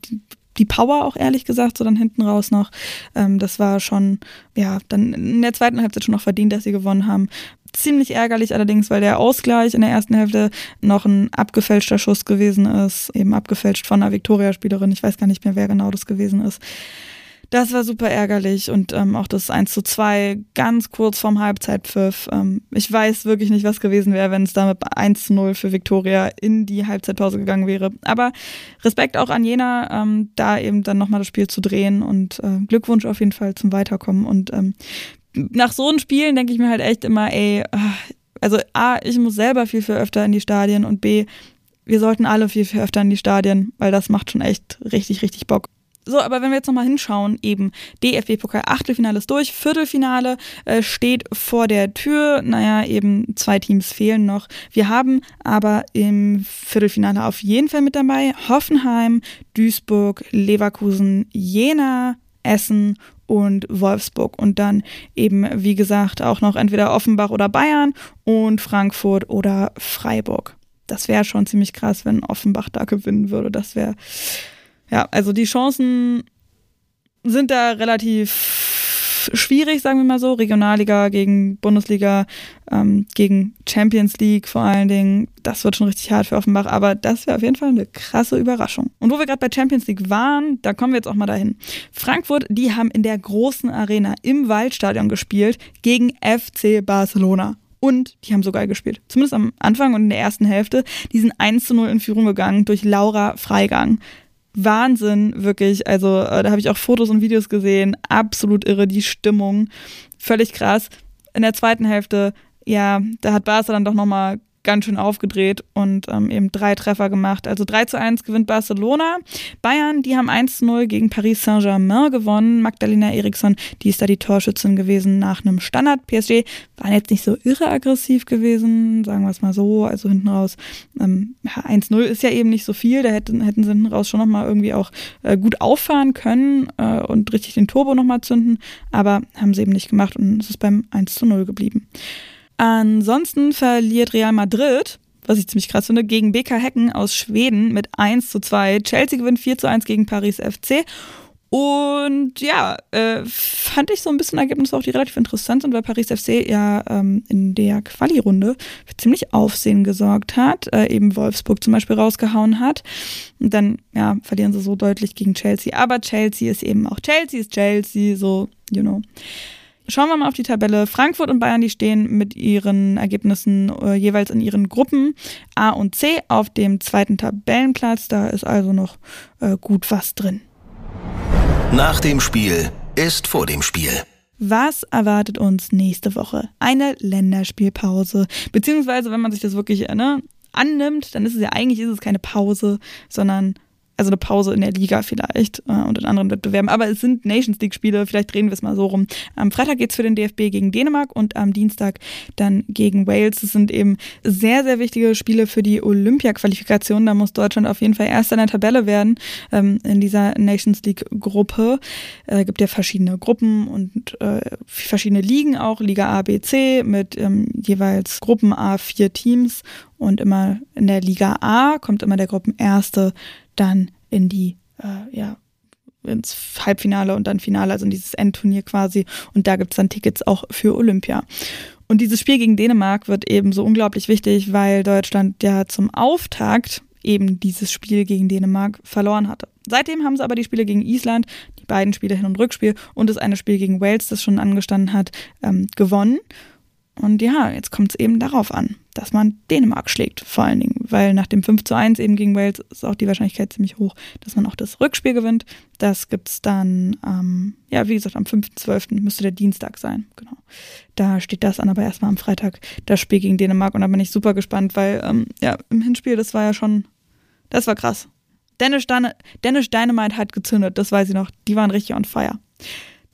die Power auch ehrlich gesagt, so dann hinten raus noch. Ähm, das war schon, ja, dann in der zweiten Halbzeit schon noch verdient, dass sie gewonnen haben. Ziemlich ärgerlich allerdings, weil der Ausgleich in der ersten Hälfte noch ein abgefälschter Schuss gewesen ist, eben abgefälscht von einer Viktoria-Spielerin. Ich weiß gar nicht mehr, wer genau das gewesen ist. Das war super ärgerlich und ähm, auch das 1 zu 2 ganz kurz vorm Halbzeitpfiff. Ähm, ich weiß wirklich nicht, was gewesen wäre, wenn es da mit 1 zu 0 für Viktoria in die Halbzeitpause gegangen wäre. Aber Respekt auch an Jena, ähm, da eben dann nochmal das Spiel zu drehen und äh, Glückwunsch auf jeden Fall zum Weiterkommen. Und ähm, nach so einem Spielen denke ich mir halt echt immer, ey, ah, also A, ich muss selber viel, viel öfter in die Stadien und B, wir sollten alle viel, viel öfter in die Stadien, weil das macht schon echt richtig, richtig Bock. So, aber wenn wir jetzt nochmal hinschauen, eben DFB-Pokal Achtelfinale ist durch, Viertelfinale äh, steht vor der Tür. Naja, eben zwei Teams fehlen noch. Wir haben aber im Viertelfinale auf jeden Fall mit dabei Hoffenheim, Duisburg, Leverkusen, Jena, Essen und Wolfsburg und dann eben, wie gesagt, auch noch entweder Offenbach oder Bayern und Frankfurt oder Freiburg. Das wäre schon ziemlich krass, wenn Offenbach da gewinnen würde. Das wäre ja, also die Chancen sind da relativ schwierig, sagen wir mal so. Regionalliga gegen Bundesliga, ähm, gegen Champions League vor allen Dingen. Das wird schon richtig hart für Offenbach, aber das wäre auf jeden Fall eine krasse Überraschung. Und wo wir gerade bei Champions League waren, da kommen wir jetzt auch mal dahin. Frankfurt, die haben in der großen Arena im Waldstadion gespielt gegen FC Barcelona. Und die haben so geil gespielt. Zumindest am Anfang und in der ersten Hälfte. Die sind 1 zu 0 in Führung gegangen durch Laura Freigang. Wahnsinn, wirklich. Also äh, da habe ich auch Fotos und Videos gesehen. Absolut irre, die Stimmung. Völlig krass. In der zweiten Hälfte, ja, da hat Barca dann doch nochmal ganz schön aufgedreht und ähm, eben drei Treffer gemacht. Also 3 zu 1 gewinnt Barcelona. Bayern, die haben 1 zu 0 gegen Paris Saint-Germain gewonnen. Magdalena Eriksson, die ist da die Torschützin gewesen nach einem Standard. PSG waren jetzt nicht so irre aggressiv gewesen, sagen wir es mal so. Also hinten raus, ähm, 1-0 ist ja eben nicht so viel. Da hätten, hätten sie hinten raus schon nochmal irgendwie auch äh, gut auffahren können äh, und richtig den Turbo nochmal zünden. Aber haben sie eben nicht gemacht und es ist beim 1 zu 0 geblieben. Ansonsten verliert Real Madrid, was ich ziemlich krass finde, gegen BK Hecken aus Schweden mit 1 zu 2. Chelsea gewinnt 4 zu 1 gegen Paris FC. Und ja, äh, fand ich so ein bisschen Ergebnisse auch, die relativ interessant sind, weil Paris FC ja ähm, in der Quali-Runde für ziemlich Aufsehen gesorgt hat, äh, eben Wolfsburg zum Beispiel rausgehauen hat. Und dann, ja, verlieren sie so deutlich gegen Chelsea. Aber Chelsea ist eben auch Chelsea ist Chelsea, so, you know. Schauen wir mal auf die Tabelle. Frankfurt und Bayern, die stehen mit ihren Ergebnissen äh, jeweils in ihren Gruppen A und C auf dem zweiten Tabellenplatz. Da ist also noch äh, gut was drin. Nach dem Spiel ist vor dem Spiel. Was erwartet uns nächste Woche? Eine Länderspielpause. Beziehungsweise, wenn man sich das wirklich ne, annimmt, dann ist es ja eigentlich ist es keine Pause, sondern also eine Pause in der Liga vielleicht äh, und in anderen Wettbewerben. Aber es sind Nations League-Spiele, vielleicht drehen wir es mal so rum. Am Freitag geht es für den DFB gegen Dänemark und am Dienstag dann gegen Wales. Das sind eben sehr, sehr wichtige Spiele für die Olympia-Qualifikation. Da muss Deutschland auf jeden Fall erster in der Tabelle werden ähm, in dieser Nations League-Gruppe. Äh, gibt ja verschiedene Gruppen und äh, verschiedene Ligen auch. Liga A, B, C mit ähm, jeweils Gruppen A vier Teams und immer in der Liga A kommt immer der Gruppenerste dann in die, äh, ja, ins Halbfinale und dann Finale, also in dieses Endturnier quasi. Und da gibt es dann Tickets auch für Olympia. Und dieses Spiel gegen Dänemark wird eben so unglaublich wichtig, weil Deutschland ja zum Auftakt eben dieses Spiel gegen Dänemark verloren hatte. Seitdem haben sie aber die Spiele gegen Island, die beiden Spiele Hin- und Rückspiel und das eine Spiel gegen Wales, das schon angestanden hat, ähm, gewonnen. Und ja, jetzt kommt es eben darauf an, dass man Dänemark schlägt, vor allen Dingen, weil nach dem 5 zu 1 eben gegen Wales ist auch die Wahrscheinlichkeit ziemlich hoch, dass man auch das Rückspiel gewinnt. Das gibt es dann, ähm, ja, wie gesagt, am 5.12. müsste der Dienstag sein, genau. Da steht das an, aber erstmal am Freitag das Spiel gegen Dänemark und da bin ich super gespannt, weil, ähm, ja, im Hinspiel, das war ja schon, das war krass. Danish, Danish Dynamite hat gezündet, das weiß ich noch, die waren richtig on fire.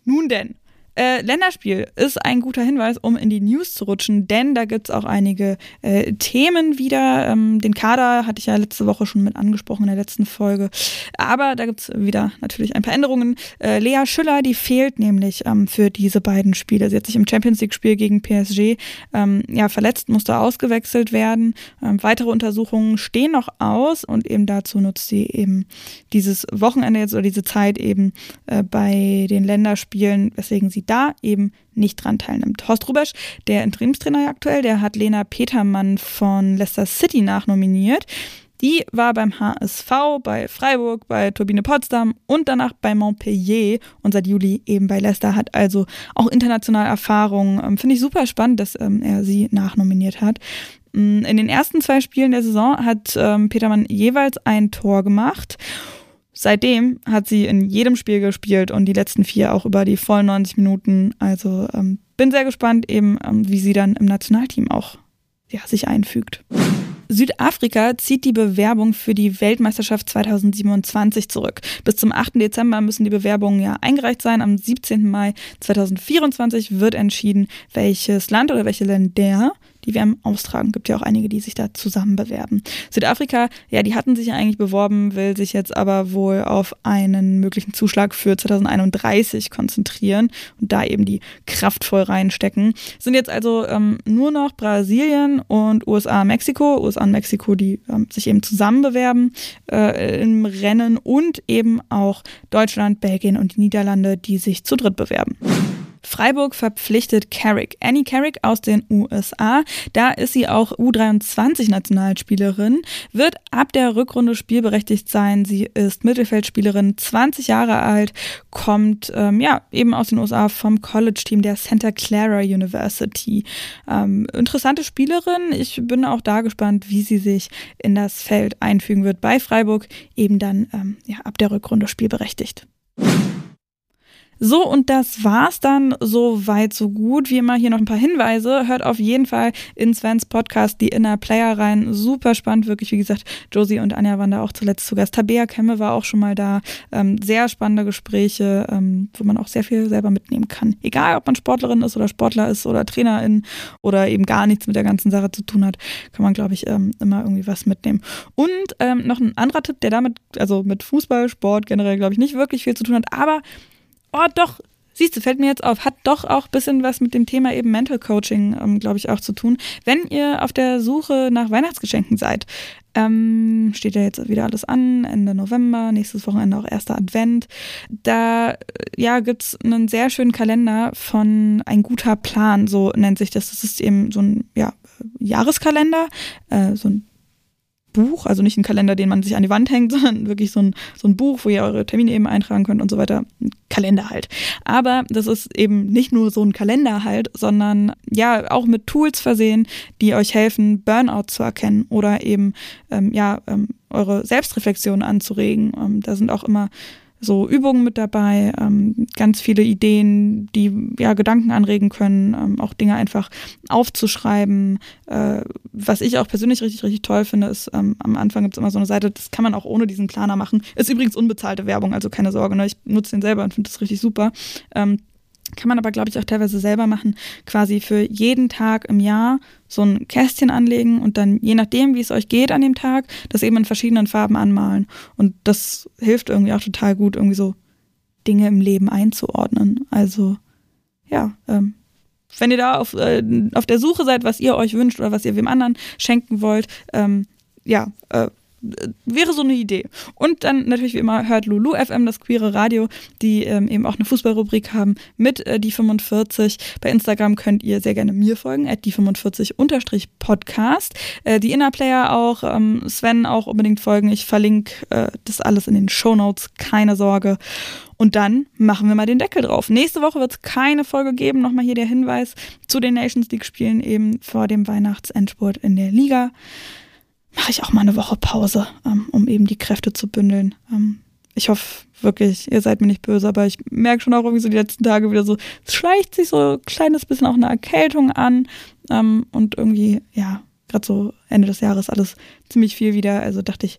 Nun denn, äh, Länderspiel ist ein guter Hinweis, um in die News zu rutschen, denn da gibt es auch einige äh, Themen wieder. Ähm, den Kader hatte ich ja letzte Woche schon mit angesprochen in der letzten Folge. Aber da gibt es wieder natürlich ein paar Änderungen. Äh, Lea Schüller, die fehlt nämlich ähm, für diese beiden Spiele. Sie hat sich im Champions League-Spiel gegen PSG ähm, ja, verletzt, musste ausgewechselt werden. Ähm, weitere Untersuchungen stehen noch aus und eben dazu nutzt sie eben dieses Wochenende jetzt oder diese Zeit eben äh, bei den Länderspielen, weswegen sie sie da eben nicht dran teilnimmt. Horst Rubesch, der Interimstrainer aktuell, der hat Lena Petermann von Leicester City nachnominiert. Die war beim HSV, bei Freiburg, bei Turbine Potsdam und danach bei Montpellier und seit Juli eben bei Leicester, hat also auch international Erfahrung. Ähm, Finde ich super spannend, dass ähm, er sie nachnominiert hat. Mm, in den ersten zwei Spielen der Saison hat ähm, Petermann jeweils ein Tor gemacht Seitdem hat sie in jedem Spiel gespielt und die letzten vier auch über die vollen 90 Minuten. Also ähm, bin sehr gespannt, eben ähm, wie sie dann im Nationalteam auch ja, sich einfügt. Südafrika zieht die Bewerbung für die Weltmeisterschaft 2027 zurück. Bis zum 8. Dezember müssen die Bewerbungen ja eingereicht sein. Am 17. Mai 2024 wird entschieden, welches Land oder welche Länder die WM austragen. Gibt ja auch einige, die sich da zusammen bewerben. Südafrika, ja, die hatten sich ja eigentlich beworben, will sich jetzt aber wohl auf einen möglichen Zuschlag für 2031 konzentrieren und da eben die Kraft voll reinstecken. Sind jetzt also ähm, nur noch Brasilien und USA, Mexiko. USA und Mexiko, die ähm, sich eben zusammen bewerben äh, im Rennen und eben auch Deutschland, Belgien und die Niederlande, die sich zu dritt bewerben. Freiburg verpflichtet Carrick. Annie Carrick aus den USA. Da ist sie auch U23-Nationalspielerin, wird ab der Rückrunde spielberechtigt sein. Sie ist Mittelfeldspielerin, 20 Jahre alt, kommt ähm, ja eben aus den USA vom College-Team der Santa Clara University. Ähm, interessante Spielerin. Ich bin auch da gespannt, wie sie sich in das Feld einfügen wird bei Freiburg, eben dann ähm, ja, ab der Rückrunde spielberechtigt. So, und das war's dann so weit, so gut. Wie immer hier noch ein paar Hinweise. Hört auf jeden Fall in Svens Podcast die Inner Player rein. Super spannend, wirklich. Wie gesagt, Josie und Anja waren da auch zuletzt zu Gast. Tabea Kemme war auch schon mal da. Ähm, sehr spannende Gespräche, ähm, wo man auch sehr viel selber mitnehmen kann. Egal, ob man Sportlerin ist oder Sportler ist oder Trainerin oder eben gar nichts mit der ganzen Sache zu tun hat, kann man, glaube ich, ähm, immer irgendwie was mitnehmen. Und ähm, noch ein anderer Tipp, der damit, also mit Fußball, Sport generell, glaube ich, nicht wirklich viel zu tun hat, aber oh doch, siehst du, fällt mir jetzt auf, hat doch auch ein bisschen was mit dem Thema eben Mental Coaching, ähm, glaube ich, auch zu tun. Wenn ihr auf der Suche nach Weihnachtsgeschenken seid, ähm, steht ja jetzt wieder alles an, Ende November, nächstes Wochenende auch erster Advent. Da äh, ja, gibt's einen sehr schönen Kalender von Ein guter Plan, so nennt sich das. Das ist eben so ein ja, Jahreskalender, äh, so ein Buch, also nicht ein Kalender, den man sich an die Wand hängt, sondern wirklich so ein, so ein Buch, wo ihr eure Termine eben eintragen könnt und so weiter. Ein Kalender halt. Aber das ist eben nicht nur so ein Kalender halt, sondern ja auch mit Tools versehen, die euch helfen, Burnout zu erkennen oder eben ähm, ja ähm, eure Selbstreflexion anzuregen. Ähm, da sind auch immer so Übungen mit dabei, ähm, ganz viele Ideen, die ja Gedanken anregen können, ähm, auch Dinge einfach aufzuschreiben. Äh, was ich auch persönlich richtig, richtig toll finde, ist, ähm, am Anfang gibt es immer so eine Seite, das kann man auch ohne diesen Planer machen. Ist übrigens unbezahlte Werbung, also keine Sorge, ne? ich nutze den selber und finde das richtig super. Ähm, kann man aber, glaube ich, auch teilweise selber machen, quasi für jeden Tag im Jahr so ein Kästchen anlegen und dann, je nachdem, wie es euch geht an dem Tag, das eben in verschiedenen Farben anmalen. Und das hilft irgendwie auch total gut, irgendwie so Dinge im Leben einzuordnen. Also, ja, ähm, wenn ihr da auf, äh, auf der Suche seid, was ihr euch wünscht oder was ihr wem anderen schenken wollt, ähm, ja, äh, wäre so eine Idee. Und dann natürlich wie immer hört Lulu FM, das queere Radio, die ähm, eben auch eine Fußballrubrik haben mit äh, die 45. Bei Instagram könnt ihr sehr gerne mir folgen, at die 45 Podcast. Äh, die Innerplayer auch, ähm, Sven auch unbedingt folgen. Ich verlinke äh, das alles in den Show Notes, keine Sorge. Und dann machen wir mal den Deckel drauf. Nächste Woche wird es keine Folge geben. Nochmal hier der Hinweis zu den Nations League Spielen eben vor dem Weihnachtsendspurt in der Liga mache ich auch mal eine Woche Pause, ähm, um eben die Kräfte zu bündeln. Ähm, ich hoffe wirklich, ihr seid mir nicht böse, aber ich merke schon auch irgendwie so die letzten Tage wieder so, es schleicht sich so ein kleines bisschen auch eine Erkältung an ähm, und irgendwie, ja, gerade so Ende des Jahres alles ziemlich viel wieder. Also dachte ich,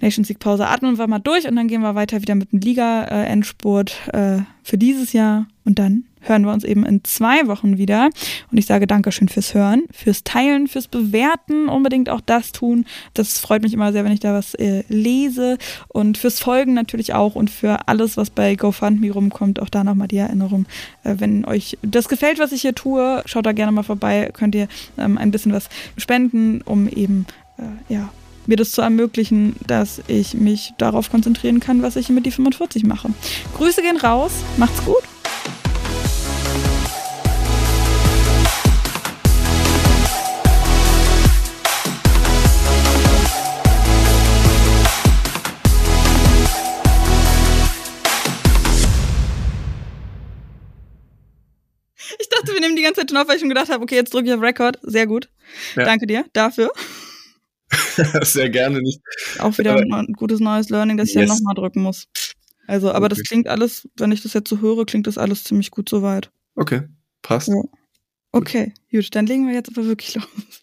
Nations League Pause atmen wir mal durch und dann gehen wir weiter wieder mit dem Liga-Endspurt äh, für dieses Jahr und dann hören wir uns eben in zwei Wochen wieder. Und ich sage Dankeschön fürs Hören, fürs Teilen, fürs Bewerten. Unbedingt auch das tun. Das freut mich immer sehr, wenn ich da was äh, lese. Und fürs Folgen natürlich auch und für alles, was bei GoFundMe rumkommt. Auch da nochmal die Erinnerung. Äh, wenn euch das gefällt, was ich hier tue, schaut da gerne mal vorbei. Könnt ihr ähm, ein bisschen was spenden, um eben, äh, ja, mir das zu ermöglichen, dass ich mich darauf konzentrieren kann, was ich mit die 45 mache. Grüße gehen raus, macht's gut. Nehmen die ganze Zeit schon auf, weil ich schon gedacht habe, okay, jetzt drücke ich auf Record. Sehr gut. Ja. Danke dir dafür. Sehr gerne nicht. Auch wieder äh, ein gutes neues Learning, dass ich yes. dann nochmal drücken muss. Also, aber okay. das klingt alles, wenn ich das jetzt so höre, klingt das alles ziemlich gut soweit. Okay, passt. Ja. Okay, gut, dann legen wir jetzt aber wirklich los.